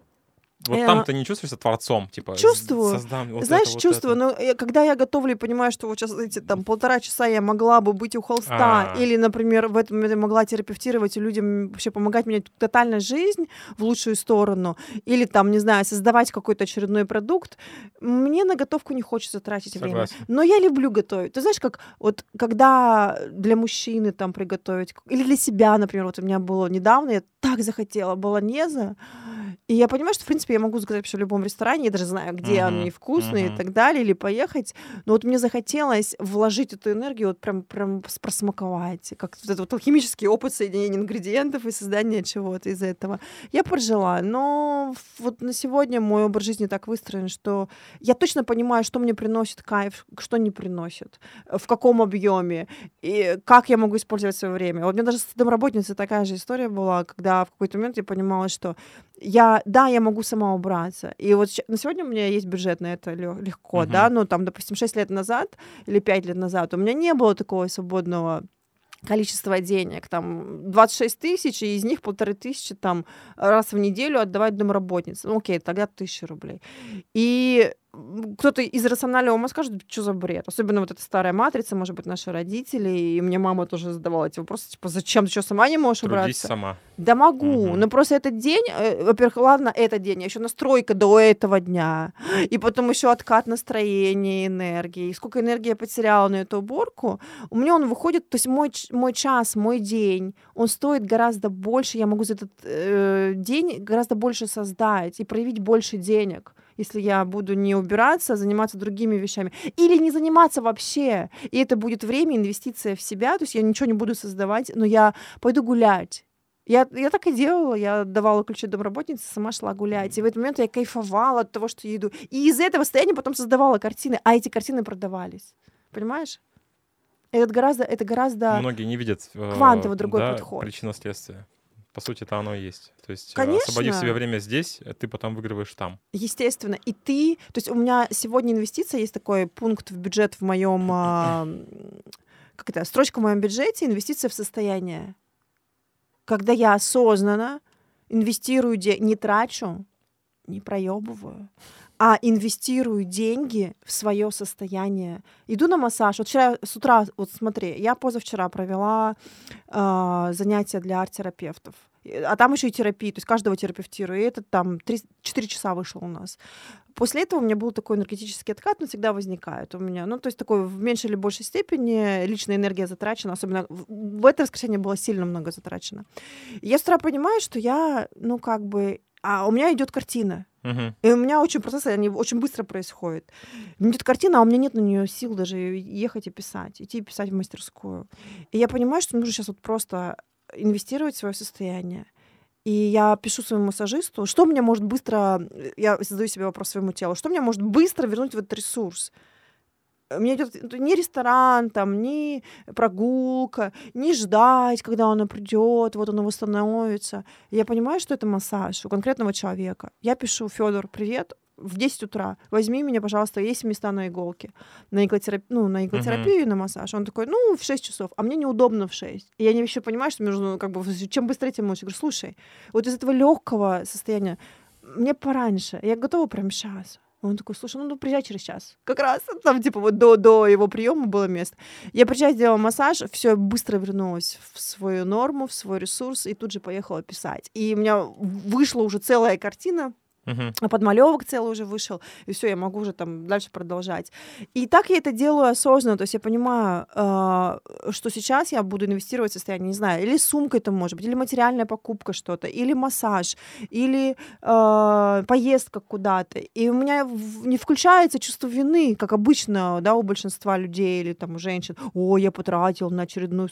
Вот Э, там ты не чувствуешь себя творцом? Типа, чувствую. создам вот знаешь, это, вот чувство, это. но э, когда я готовлю и понимаю, что вот сейчас эти там полтора часа я могла бы быть у холста, А. или, например, в этом момент я могла терапевтировать и людям вообще помогать менять тотально жизнь в лучшую сторону, или там, не знаю, создавать какой-то очередной продукт, мне на готовку не хочется тратить время. Согласен. Но я люблю готовить. Ты знаешь, как вот когда для мужчины там приготовить, или для себя, например, вот у меня было недавно, я так захотела болонеза, и я понимаю, что, в принципе, я могу заказать вообще в любом ресторане, я даже знаю, где Мгм, он невкусный мгм. и так далее, или поехать. Но вот мне захотелось вложить эту энергию, вот прям, прям просмаковать, как вот этот вот алхимический опыт соединения ингредиентов и создания чего-то из этого. Я прожила, но вот на сегодня мой образ жизни так выстроен, что я точно понимаю, что мне приносит кайф, что не приносит, в каком объеме, и как я могу использовать свое время. Вот у меня даже с домработницей такая же история была, когда в какой-то момент я понимала, что я, да, я могу сама убраться. И вот на сегодня у меня есть бюджет на это легко, Мгм. да, ну там, допустим, 6 лет назад или 5 лет назад у меня не было такого свободного количества денег, там 26 тысяч, и из них полторы тысячи там раз в неделю отдавать домработнице. Ну, окей, тогда тысяча рублей. И кто-то из рационального ума скажет, что за бред. Особенно вот эта старая матрица, может быть, наши родители, и мне мама тоже задавала эти вопросы, типа, зачем ты что, сама не можешь Трудись убраться? сама. Да могу, Мгм. но просто этот день, э, во-первых, ладно, этот день, а еще настройка до этого дня, и потом еще откат настроения, энергии. И сколько энергии я потеряла на эту уборку, у меня он выходит, то есть мой, мой час, мой день, он стоит гораздо больше, я могу за этот э, день гораздо больше создать и проявить больше денег если я буду не убираться, а заниматься другими вещами. Или не заниматься вообще. И это будет время, инвестиция в себя. То есть я ничего не буду создавать, но я пойду гулять. Я, я так и делала, я давала ключи домработнице, сама шла гулять. И в этот момент я кайфовала от того, что я иду. И из этого состояния потом создавала картины, а эти картины продавались. Понимаешь? Это гораздо, это гораздо... Многие не видят э, Квантово другой да, подход. причинно-следствие. По сути, это оно и есть. То есть, э, Конечно. освободив себе время здесь, э, ты потом выигрываешь там. Естественно. И ты... То есть у меня сегодня инвестиция, есть такой пункт в бюджет в моем... а, Как это? Строчка в моем бюджете, инвестиция в состояние. Когда я осознанно инвестирую, не трачу, не проебываю, а инвестирую деньги в свое состояние. Иду на массаж. Вот вчера с утра, вот смотри, я позавчера провела э, занятия для арт-терапевтов. А там еще и терапия, то есть каждого терапевтирую. И это там 3, 4 часа вышло у нас. После этого у меня был такой энергетический откат, но всегда возникает у меня. Ну, то есть такой в меньшей или большей степени личная энергия затрачена, особенно в это воскресенье было сильно много затрачено. И я с утра понимаю, что я, ну, как бы... А у меня идет картина. Мгм. И у меня очень процессы, они очень быстро происходят. Меня идет картина, а у меня нет на нее сил даже ехать и писать, идти и писать в мастерскую. И я понимаю, что нужно сейчас вот просто инвестировать в свое состояние. И я пишу своему массажисту, что мне может быстро, я задаю себе вопрос своему телу, что мне может быстро вернуть в этот ресурс. Мне идет ни ресторан, там, ни прогулка, ни ждать, когда он придет, вот он восстановится. Я понимаю, что это массаж у конкретного человека. Я пишу, Федор, привет, в 10 утра, возьми меня, пожалуйста, есть места на иголке, на иглотерапию, ну, на иглотерапию и на массаж. Он такой, ну, в 6 часов, а мне неудобно в 6. И я не еще понимаю, что мне нужно, как бы, чем быстрее, тем лучше. Я говорю, слушай, вот из этого легкого состояния мне пораньше, я готова прямо сейчас. Он такой, слушай, ну, ну приезжай через час. Как раз там, типа, вот до, до его приема было место. Я приезжаю, сделала массаж, все быстро вернулась в свою норму, в свой ресурс, и тут же поехала писать. И у меня вышла уже целая картина, А подмалевок целый уже вышел, и все, я могу уже там дальше продолжать. И так я это делаю осознанно, то есть я понимаю, э, что сейчас я буду инвестировать в состояние, не знаю, или сумка это может быть, или материальная покупка что-то, или массаж, или э, поездка куда-то. И у меня не включается чувство вины, как обычно, да, у большинства людей или там у женщин. О, я потратил на очередную...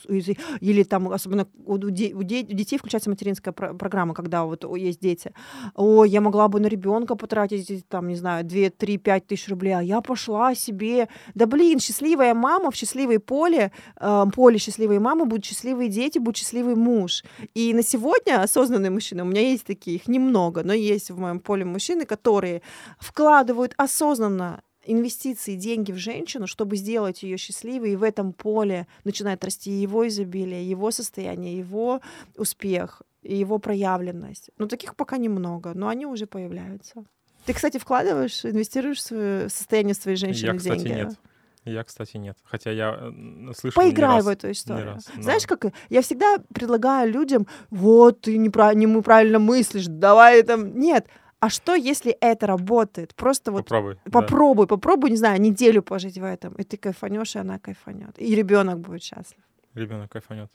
Или, там, особенно у, де- у де- у детей включается материнская про- программа, когда вот есть дети. О, я могла бы ребенка потратить, там, не знаю, 2, 3, 5 тысяч рублей, а я пошла себе. Да блин, счастливая мама в счастливой поле, э, поле счастливой мамы, будут счастливые дети, будет счастливый муж. И на сегодня осознанные мужчины, у меня есть такие, их немного, но есть в моем поле мужчины, которые вкладывают осознанно инвестиции, деньги в женщину, чтобы сделать ее счастливой, и в этом поле начинает расти его изобилие, его состояние, его успех, и его проявленность. Но таких пока немного, но они уже появляются. Ты, кстати, вкладываешь, инвестируешь в свое состояние своей женщины Я, кстати, деньги? нет. Я, кстати, нет. Хотя я э, слышал Поиграй не раз, в эту не историю. раз, но- Знаешь, как я всегда предлагаю людям, вот ты непра- неправильно мыслишь, давай там. Нет. А что, если это работает? Просто вот Попробуй. да. попробуй, попробуй, не знаю, неделю пожить в этом, и ты кайфанешь, и она кайфанет. И ребенок будет счастлив. Ребенок кайфанет.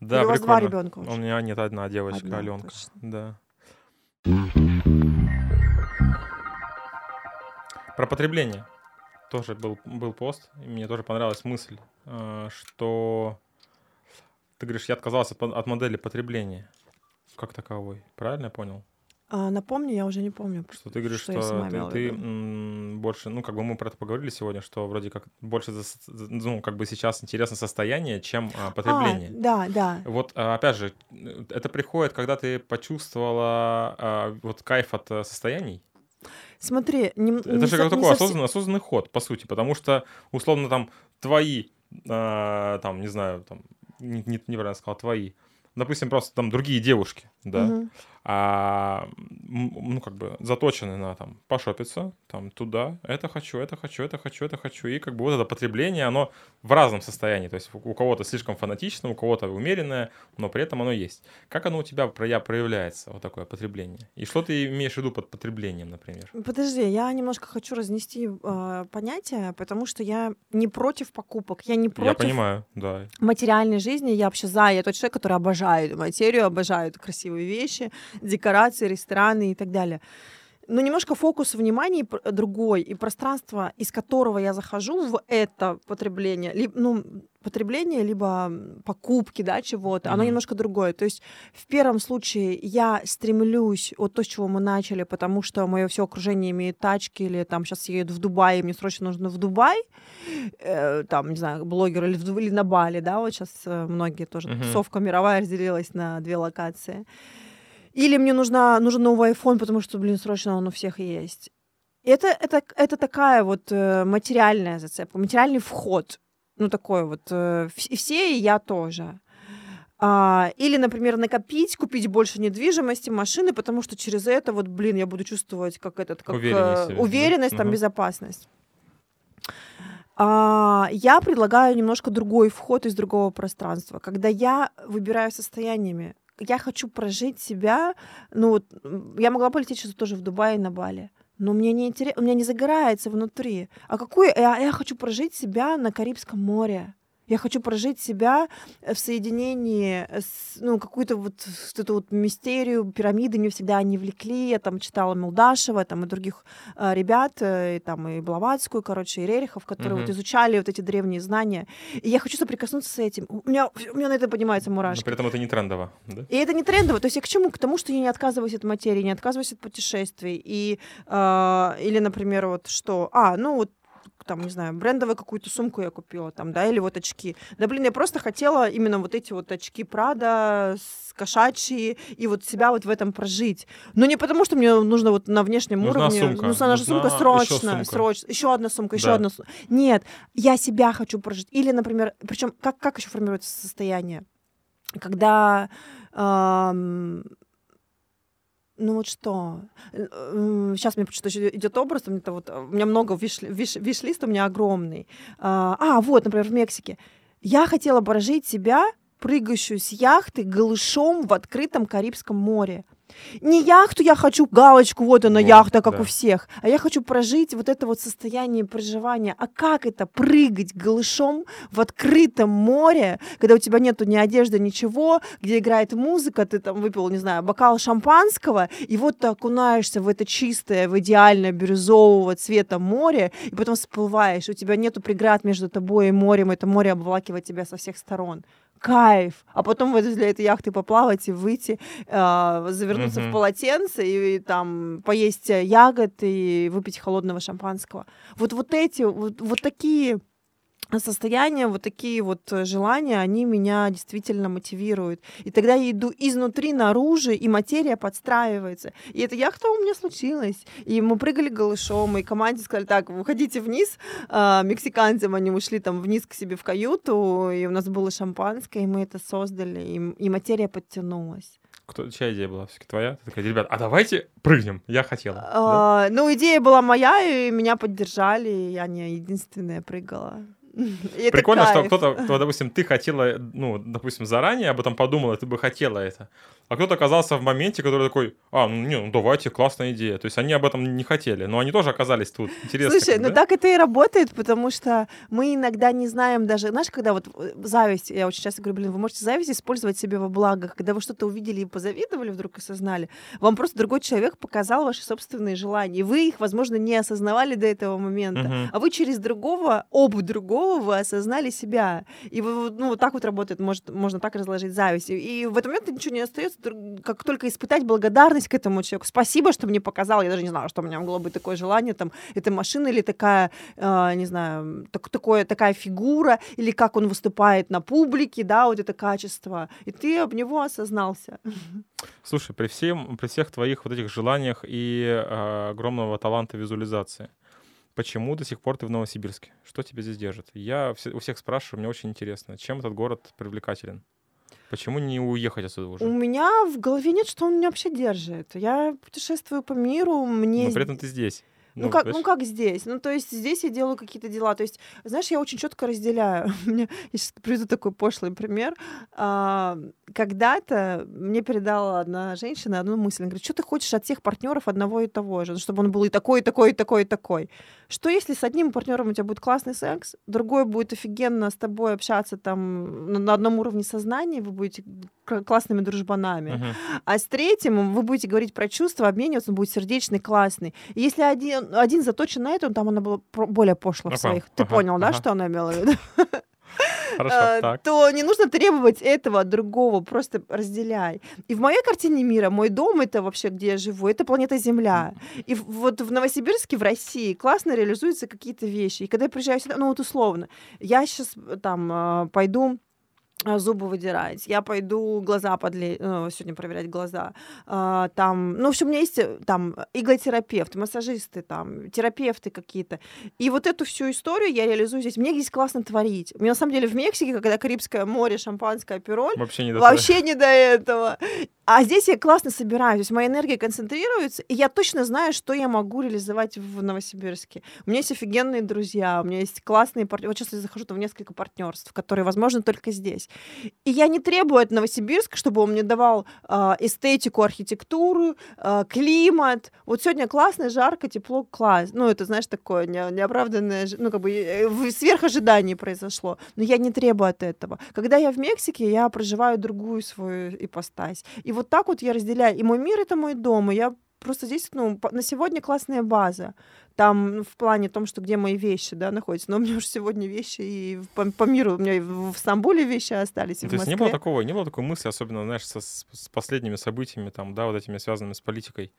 Да, Или у вас два прикольно. ребенка уже? У меня нет одна девочка, Одна, Аленка. точно. Да. Про потребление. Тоже был, был пост, и мне тоже понравилась мысль, э, что ты говоришь, я отказался от, от модели потребления как таковой. Правильно я понял? А, напомню, я уже не помню. Что ты говоришь, Что что, сама ты, ты, м, больше, ну, как бы мы про это поговорили сегодня, что вроде как больше, за, ну, как бы сейчас интересно состояние, чем а, потребление. А, да, да. Вот, а, опять же, э, это приходит, когда ты почувствовала а, вот кайф от а, состояний. Смотри, не, Это не же как такой совсем- осознанный, осознанный ход, по сути, потому что, условно, там, твои, а, там, не знаю, там, не, не- неправильно сказал, твои, допустим, просто там другие девушки, да, Мгм. А, ну, как бы заточены на там пошопиться, там туда, это хочу, это хочу, это хочу, это хочу, и как бы вот это потребление, оно в разном состоянии, то есть у кого-то слишком фанатично, у кого-то умеренное, но при этом оно есть. Как оно у тебя проя- проявляется, вот такое потребление? И что ты имеешь в виду под потреблением, например? Подожди, я немножко хочу разнести э, понятия, потому что я не против покупок, я не Я против понимаю, да. материальной жизни, я вообще за, я тот человек, который обожает материю, обожает красивые вещи, декорации, рестораны и так далее. Но немножко фокус внимания другой, и пространство, из которого я захожу в это потребление, либо, ну, потребление, либо покупки, да, чего-то, оно Мгм. немножко другое. То есть в первом случае я стремлюсь, вот то, с чего мы начали, потому что мое все окружение имеет тачки, или там сейчас я еду в Дубай, и мне срочно нужно в Дубай, э, там, не знаю, блогер или, в или на Бали, да, вот сейчас многие тоже, Мгм. тусовка мировая разделилась на две локации. Или мне нужна, нужен новый iPhone, потому что, блин, срочно он у всех есть. Это, это, это такая вот э, материальная зацепка, материальный вход. Ну, такой вот. э, и все, и я тоже. А, или, например, накопить, купить больше недвижимости, машины, потому что через это вот, блин, я буду чувствовать как этот, как Уверенность, э, да? уверенность, там Мгм. безопасность. А, я предлагаю немножко другой вход из другого пространства, когда я выбираю состояниями. Я хочу прожить себя, ну вот я могла полететь сейчас тоже в Дубай и на Бали, но мне не интересно, у меня не загорается внутри. А какой я, я хочу прожить себя на Карибском море. Я хочу прожить себя э, в соединении с, ну, какую-то вот эту вот мистерию, пирамиды мне всегда они влекли. Я там читала Молдашева, там и других э, ребят, э, и там и Блаватскую, короче, и Рерихов, которые вот Мгм. изучали вот эти древние знания. И я хочу соприкоснуться с этим. У меня, у меня на это поднимаются Но мурашки. при этом это не трендово, да? И это не трендово. То есть я к чему? К тому, что я не отказываюсь от материи, не отказываюсь от путешествий. И, э, или, например, вот что... А, ну вот там, не знаю, брендовую какую-то сумку я купила, там, да, или вот очки. Да, блин, я просто хотела именно вот эти вот очки Прада, кошачьи, и вот себя вот в этом прожить. Но не потому, что мне нужно вот на внешнем Нужна уровне... сумка, Нужна же нужна сумка срочно, сумка. срочно. Еще одна сумка, еще Да. одна сумка. Нет, я себя хочу прожить. Или, например, причем как, как еще формируется состояние? Когда ам, ну вот что? Сейчас мне почему-то идет образ, у меня, вот, у меня много виш, виш, виш-лист, у меня огромный. А, а, вот, например, в Мексике. Я хотела прожить себя, прыгающую с яхты голышом в открытом Карибском море. Не яхту я хочу, галочку, вот она Вот, яхта, как да. у всех, а я хочу прожить вот это вот состояние проживания. А как это прыгать голышом в открытом море, когда у тебя нету ни одежды, ничего, где играет музыка, ты там выпил, не знаю, бокал шампанского, и вот ты окунаешься в это чистое, в идеально бирюзового цвета море, и потом всплываешь, у тебя нету преград между тобой и морем, это море обволакивает тебя со всех сторон. Кайф! А потом возле этой яхты поплавать и выйти, э, завернуться Мгм. в полотенце и, там поесть э, ягод и выпить холодного шампанского. Вот, вот эти, вот, вот такие состояния, вот такие вот э, желания, они меня действительно мотивируют. И тогда я иду изнутри наружу, и материя подстраивается. И эта яхта у меня случилась. И мы прыгали голышом, и команде сказали, так, выходите вниз. А, мексиканцам они ушли там вниз к себе в каюту, и у нас было шампанское, и мы это создали, и, и материя подтянулась. Кто, чья идея была? Все-таки твоя? Ты такая, ребят, а давайте прыгнем. Я хотела. да? А, ну, идея была моя, и меня поддержали, и я не единственная прыгала. *laughs* И Прикольно, что кто-то, кто, допустим, ты хотела, ну, допустим, заранее об этом подумала, ты бы хотела это. А кто-то оказался в моменте, который такой, а, ну, не, ну, давайте, классная идея. То есть они об этом не хотели, но они тоже оказались тут. Интересно. Слушай, ну да? так это и работает, потому что мы иногда не знаем даже, знаешь, когда вот э, зависть, я очень часто говорю, блин, вы можете зависть использовать себе во благо, когда вы что-то увидели и позавидовали вдруг осознали, вам просто другой человек показал ваши собственные желания, и вы их, возможно, не осознавали до этого момента, Мгм. а вы через другого, об другого вы осознали себя, и вы, вот, ну, вот так вот работает, может, можно так разложить зависть, и, и в этот момент ничего не остается, как только испытать благодарность к этому человеку, спасибо, что мне показал, я даже не знала, что у меня могло быть такое желание, там, эта машина или такая, э, не знаю, так, такое, такая фигура, или как он выступает на публике, да, вот это качество, и ты об него осознался. Слушай, при, всем, при всех твоих вот этих желаниях и э, огромного таланта визуализации, почему до сих пор ты в Новосибирске? Что тебя здесь держит? Я у всех спрашиваю, мне очень интересно, чем этот город привлекателен? Почему не уехать отсюда У уже? меня в голове нет, что он меня вообще держит. Я путешествую по миру, мне Но при этом ты здесь. Ну, как, ну как здесь? Ну, то есть здесь я делаю какие-то дела. То есть, знаешь, я очень четко разделяю. *laughs* Мне, я сейчас приведу такой пошлый пример. А, когда-то мне передала одна женщина одну мысль. Она говорит, что ты хочешь от всех партнеров одного и того же, Ну, чтобы он был и такой, и такой, и такой, и такой. Что если с одним партнером у тебя будет классный секс, другой будет офигенно с тобой общаться там на, одном уровне сознания, вы будете классными дружбанами. мгм. А с третьим вы будете говорить про чувства, обмениваться, он будет сердечный, классный. И если один, один заточен на это, он там она была более пошла в своих. Ты ага, понял, да, ага. что она имела в виду? *laughs* Хорошо, А. То не нужно требовать этого от другого, просто разделяй. И в моей картине мира мой дом это вообще, где я живу, это планета Земля. И вот в Новосибирске, в России, классно реализуются какие-то вещи. И когда я приезжаю сюда, ну вот условно, я сейчас там а, пойду зубы выдирать, я пойду глаза подле... ну, сегодня проверять глаза. А, там, ну, в общем, у меня есть э, там иглотерапевты, массажисты, там, терапевты какие-то. И вот эту всю историю я реализую здесь. Мне здесь классно творить. Мне на самом деле в Мексике, когда Карибское море, шампанское, пироль, Вообще не до вообще не до этого. А здесь я классно собираюсь, то есть моя энергия концентрируется, и я точно знаю, что я могу реализовать в Новосибирске. У меня есть офигенные друзья, у меня есть классные партнеры. Вот сейчас я захожу в несколько партнерств, которые возможны только здесь. И я не требую от Новосибирска, чтобы он мне давал э, эстетику, архитектуру, э, климат. Вот сегодня классно, жарко, тепло, класс. Ну, это, знаешь, такое не, неоправданное, ну, как бы э, сверх ожиданий произошло. Но я не требую от этого. Когда я в Мексике, я проживаю другую свою ипостась. И вот так вот я разделяю. И мой мир — это мой дом, и я просто здесь, ну, на сегодня классная база. Там ну, в плане том, что где мои вещи, да, находятся. Но у меня уже сегодня вещи и по, по миру, у меня и в Стамбуле вещи остались, и То в есть Москве. не было такого, не было такой мысли, особенно, знаешь, со- с, последними событиями, там, да, вот этими связанными с политикой,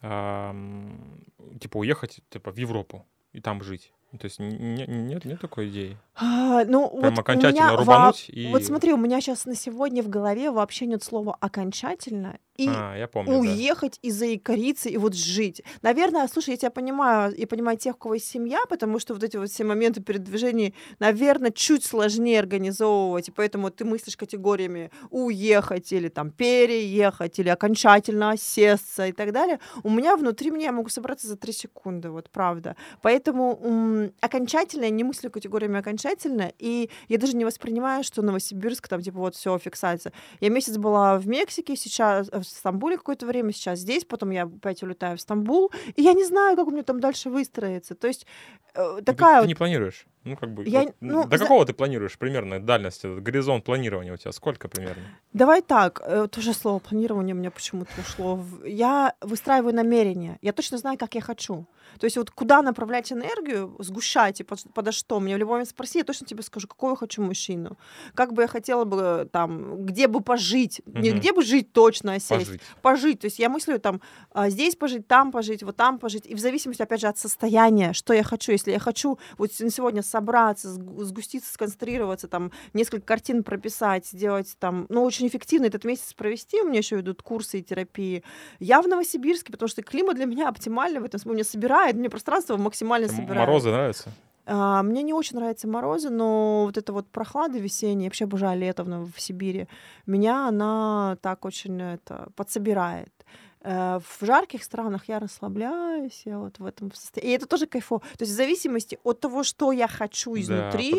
ам, типа уехать, типа, в Европу и там жить. Ну, То есть н- не- нет, нет такой идеи. А, ну, Прям вот окончательно меня рубануть во- и... Вот смотри, у меня сейчас на сегодня в голове вообще нет слова «окончательно», и А, я помню, да. уехать и заикариться, и вот жить. Наверное, слушай, я тебя понимаю, и понимаю тех, у кого есть семья, потому что вот эти вот все моменты передвижения, наверное, чуть сложнее организовывать, и поэтому ты мыслишь категориями уехать или там переехать, или окончательно осесться и так далее. У меня внутри меня я могу собраться за три секунды, вот правда. Поэтому м, окончательно я не мыслю категориями окончательно, и я даже не воспринимаю, что Новосибирск, там типа вот все фиксация. Я месяц была в Мексике, сейчас э, в Стамбуле какое-то время, сейчас здесь, потом я опять улетаю в Стамбул, и я не знаю, как у меня там дальше выстроится. То есть э, Ну, ты- такая ты, вот не планируешь? Ну, как бы, Я- вот, ну, до зна- какого ты планируешь примерно дальность, этот горизонт планирования у тебя? Сколько примерно? Давай так, э, тоже слово планирование у меня почему-то ушло. в- Я выстраиваю намерение, я точно знаю, как я хочу. То есть вот куда направлять энергию, сгущать и под, подо что. Меня в любой момент спроси, я точно тебе скажу, какого я хочу мужчину. Как бы я хотела бы там, где бы пожить. Не Мгм. где бы жить точно, а сесть. Пожить. Пожить. То есть я мыслю там, а, здесь пожить, там пожить, вот там пожить. И в зависимости, опять же, от состояния, что я хочу. Если я хочу вот сегодня собраться, сгу- сгуститься, сконцентрироваться, там, несколько картин прописать, сделать там, ну, очень эффективно этот месяц провести, у меня еще идут курсы и терапии. Я в Новосибирске, потому что климат для меня оптимальный в этом смысле. Меня собирает, мне пространство максимально собирает. Морозы нравятся? А, мне не очень нравятся морозы, но вот эта вот прохлада весенняя, вообще обожаю лето в, в Сибири, меня она так очень это, подсобирает. Э, В жарких странах я расслабляюсь, я вот в этом состоянии. И это тоже кайфово. То есть в зависимости от того, что я хочу изнутри, Да,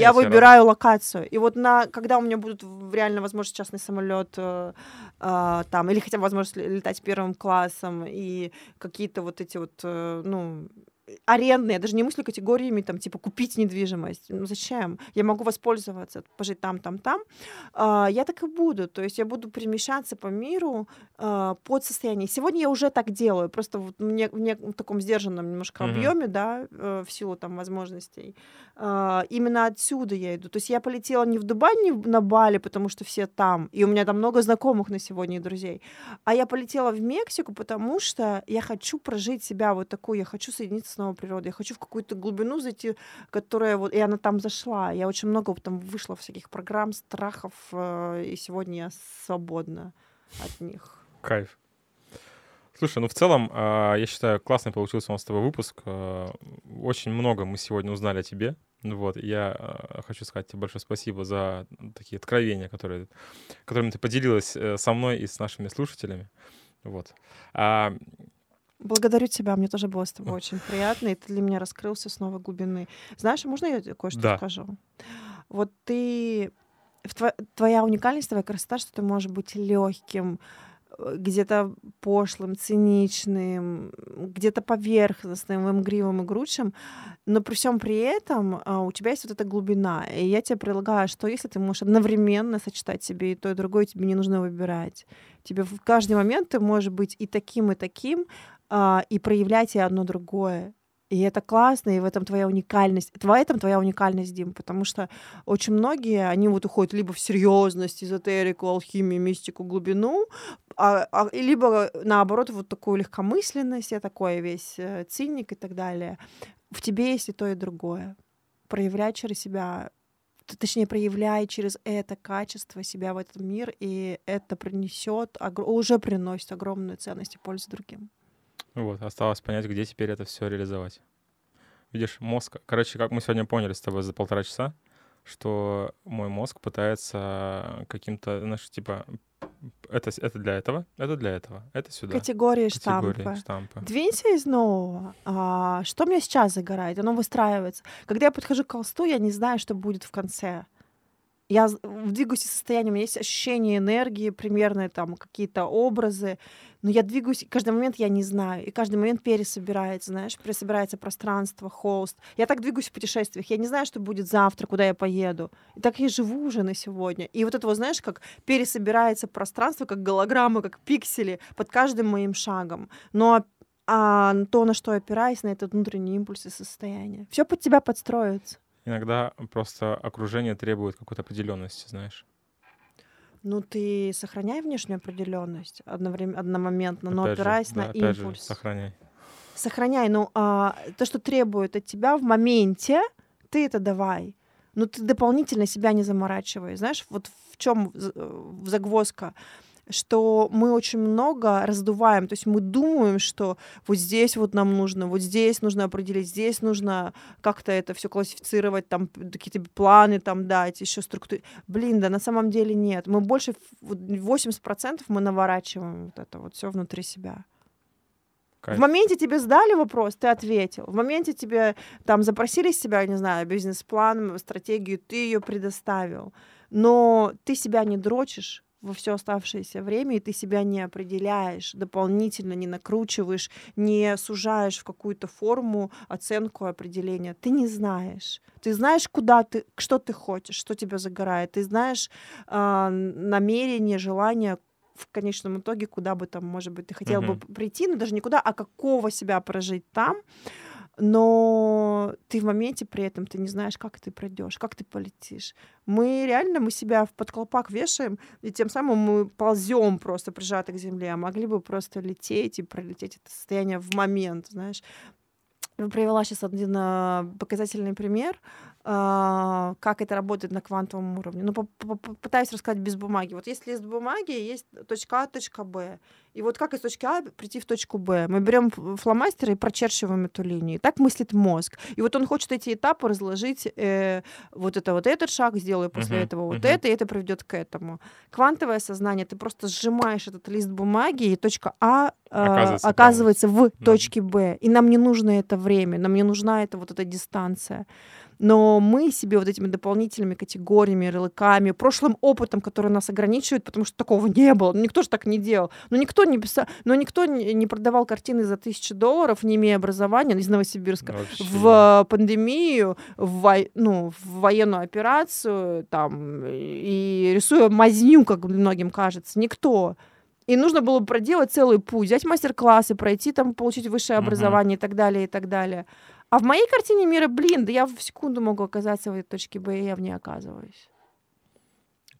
я выбираю локацию. И вот на, когда у меня будут реально возможность частный самолет э, а, там, или хотя бы возможность ле- летать первым классом, и какие-то вот эти вот, э, ну, арендные, я даже не мыслю категориями, там, типа, купить недвижимость. Ну, зачем? Я могу воспользоваться, пожить там, там, там. А, я так и буду. То есть я буду перемещаться по миру а, под состояние. Сегодня я уже так делаю, просто вот в, не- в таком сдержанном немножко Мгм. объеме, да, э, в силу там возможностей. А, именно отсюда я иду. То есть я полетела не в Дубай, не на Бали, потому что все там, и у меня там много знакомых на сегодня и друзей, а я полетела в Мексику, потому что я хочу прожить себя вот такую, я хочу соединиться с новой природой, я хочу в какую-то глубину зайти, которая вот, и она там зашла. Я очень много там вышла всяких программ, страхов, э, и сегодня я свободна от них. Кайф. Слушай, ну в целом, а, я считаю, классный получился у нас с тобой выпуск. А, Очень много мы сегодня узнали о тебе. Вот, я а, хочу сказать тебе большое спасибо за такие откровения, которые, которыми ты поделилась э, со мной и с нашими слушателями. Вот. Благодарю тебя, мне тоже было с тобой очень приятно, и ты для меня раскрылся с новой глубины. Знаешь, а можно я тебе кое-что Да. скажу? Вот ты... Твоя уникальность, твоя красота, что ты можешь быть легким, где-то пошлым, циничным, где-то поверхностным, игривым и грудшим, но при всем при этом а, у тебя есть вот эта глубина. И я тебе предлагаю, что если ты можешь одновременно сочетать себе и то, и другое, тебе не нужно выбирать. Тебе в каждый момент ты можешь быть и таким, и таким, а, и проявлять и одно другое. И это классно, и в этом твоя уникальность. В этом твоя уникальность, Дим, потому что очень многие, они вот уходят либо в серьезность, эзотерику, алхимию, мистику, глубину, а, а- либо наоборот вот такую легкомысленность, я такой весь э, циник и так далее. В тебе есть и то, и другое. Проявлять через себя точнее, проявляй через это качество себя в этот мир, и это принесет, уже приносит огромную ценность и пользу другим. Вот, осталось понять, где теперь это все реализовать. Видишь, мозг... Короче, как мы сегодня поняли с тобой за полтора часа, что мой мозг пытается каким-то, знаешь, типа, это, это для этого, это для этого, это сюда. Категории, Категории штампы. штампы. Двинься из нового. А, что мне сейчас загорает? Оно выстраивается. Когда я подхожу к холсту, я не знаю, что будет в конце я двигаюсь из состояния, у меня есть ощущение энергии, примерные там какие-то образы, но я двигаюсь, каждый момент я не знаю, и каждый момент пересобирается, знаешь, пересобирается пространство, холст. Я так двигаюсь в путешествиях, я не знаю, что будет завтра, куда я поеду. И так я живу уже на сегодня. И вот это вот, знаешь, как пересобирается пространство, как голограммы, как пиксели под каждым моим шагом. Но а то, на что опираюсь, на этот внутренний импульс и состояние. Все под тебя подстроится. Иногда просто окружение требует какой-то определенности, знаешь. Ну, ты сохраняй внешнюю определенность одновременно, одномоментно, но опять опираясь же, да, на опять импульс. Же, сохраняй. Сохраняй. Ну, а, то, что требует от тебя в моменте, ты это давай. Но ты дополнительно себя не заморачивай. Знаешь, вот в чем загвоздка? Что мы очень много раздуваем, то есть мы думаем, что вот здесь вот нам нужно, вот здесь нужно определить, здесь нужно как-то это все классифицировать, там какие-то планы там дать, еще структуры. Блин, да на самом деле нет. Мы больше, 80% мы наворачиваем вот это вот все внутри себя. Кайф. В моменте тебе задали вопрос, ты ответил. В моменте тебе там запросили с себя, не знаю, бизнес-план, стратегию, ты ее предоставил. Но ты себя не дрочишь, во все оставшееся время, и ты себя не определяешь, дополнительно не накручиваешь, не сужаешь в какую-то форму оценку определения. Ты не знаешь. Ты знаешь, куда ты, что ты хочешь, что тебя загорает. Ты знаешь э, намерение, желание, в конечном итоге, куда бы там, может быть, ты хотел uh-huh. бы прийти, но даже никуда, а какого себя прожить там но ты в моменте при этом ты не знаешь, как ты пройдешь, как ты полетишь. Мы реально мы себя в подколпак вешаем, и тем самым мы ползем просто прижаты к земле, а могли бы просто лететь и пролететь это состояние в момент, знаешь. Я привела сейчас один а, показательный пример. А, как это работает на квантовом уровне. Ну, попытаюсь рассказать без бумаги. Вот есть лист бумаги, есть точка А, точка Б. И вот как из точки А прийти в точку Б? Мы берем фломастер и прочерчиваем эту линию. Так мыслит мозг. И вот он хочет эти этапы разложить. Э, вот это вот этот шаг сделаю после uh-huh, этого вот uh-huh. это, и это приведет к этому. Квантовое сознание, ты просто сжимаешь этот лист бумаги, и точка А э, оказывается, оказывается в точке Б. И нам не нужно это время, нам не нужна эта вот эта дистанция но мы себе вот этими дополнительными категориями, ярлыками, прошлым опытом, который нас ограничивает, потому что такого не было, ну, никто же так не делал, но ну, никто не писал, но ну, никто не продавал картины за тысячу долларов, не имея образования из Новосибирска Вообще. в пандемию, в, ну, в военную операцию, там, и рисуя мазню, как многим кажется, никто. И нужно было проделать целый путь, взять мастер-классы, пройти там, получить высшее uh-huh. образование и так далее, и так далее. А в моей картине мира, блин, да я в секунду могу оказаться в этой точке Б, и я в ней оказываюсь.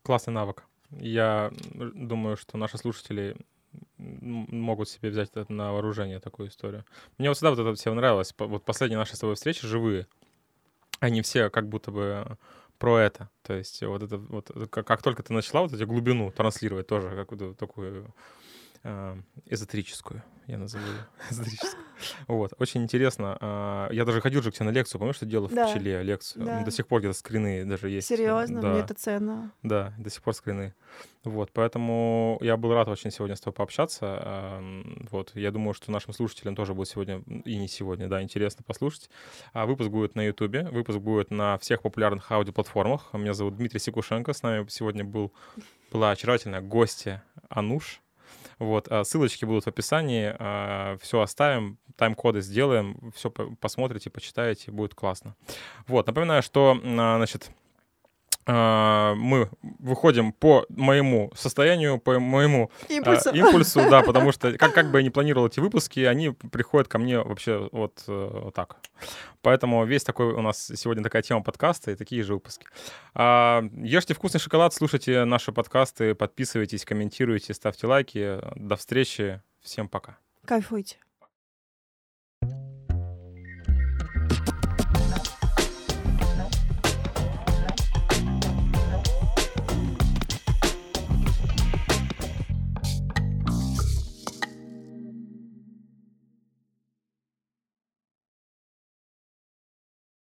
Классный навык. Я думаю, что наши слушатели могут себе взять это на вооружение, такую историю. Мне вот всегда вот это все нравилось. Вот последние наши с тобой встречи живые, они все как будто бы про это. То есть вот это вот как, как только ты начала вот эту глубину транслировать тоже, какую-то такую эзотерическую, я назову ее, *laughs* эзотерическую. Вот, очень интересно. Э, я даже ходил же к тебе на лекцию, помнишь, что делал да. в пчеле лекцию? Да. До сих пор где-то скрины даже есть. Серьезно, да. мне это ценно. Да, до сих пор скрины. Вот, поэтому я был рад очень сегодня с тобой пообщаться. Э, вот, я думаю, что нашим слушателям тоже будет сегодня, и не сегодня, да, интересно послушать. А выпуск будет на Ютубе, выпуск будет на всех популярных аудиоплатформах. Меня зовут Дмитрий Секушенко, с нами сегодня был, была очаровательная гостья Ануш. Вот, а ссылочки будут в описании, а, все оставим, тайм-коды сделаем, все посмотрите, почитаете, будет классно. Вот, напоминаю, что, а, значит, мы выходим по моему состоянию, по моему импульсу, uh, импульсу да, потому что *laughs* как, как бы я не планировал эти выпуски, они приходят ко мне вообще вот, uh, вот так. Поэтому весь такой у нас сегодня такая тема подкаста и такие же выпуски. Uh, ешьте вкусный шоколад, слушайте наши подкасты, подписывайтесь, комментируйте, ставьте лайки. До встречи. Всем пока. Кайфуйте.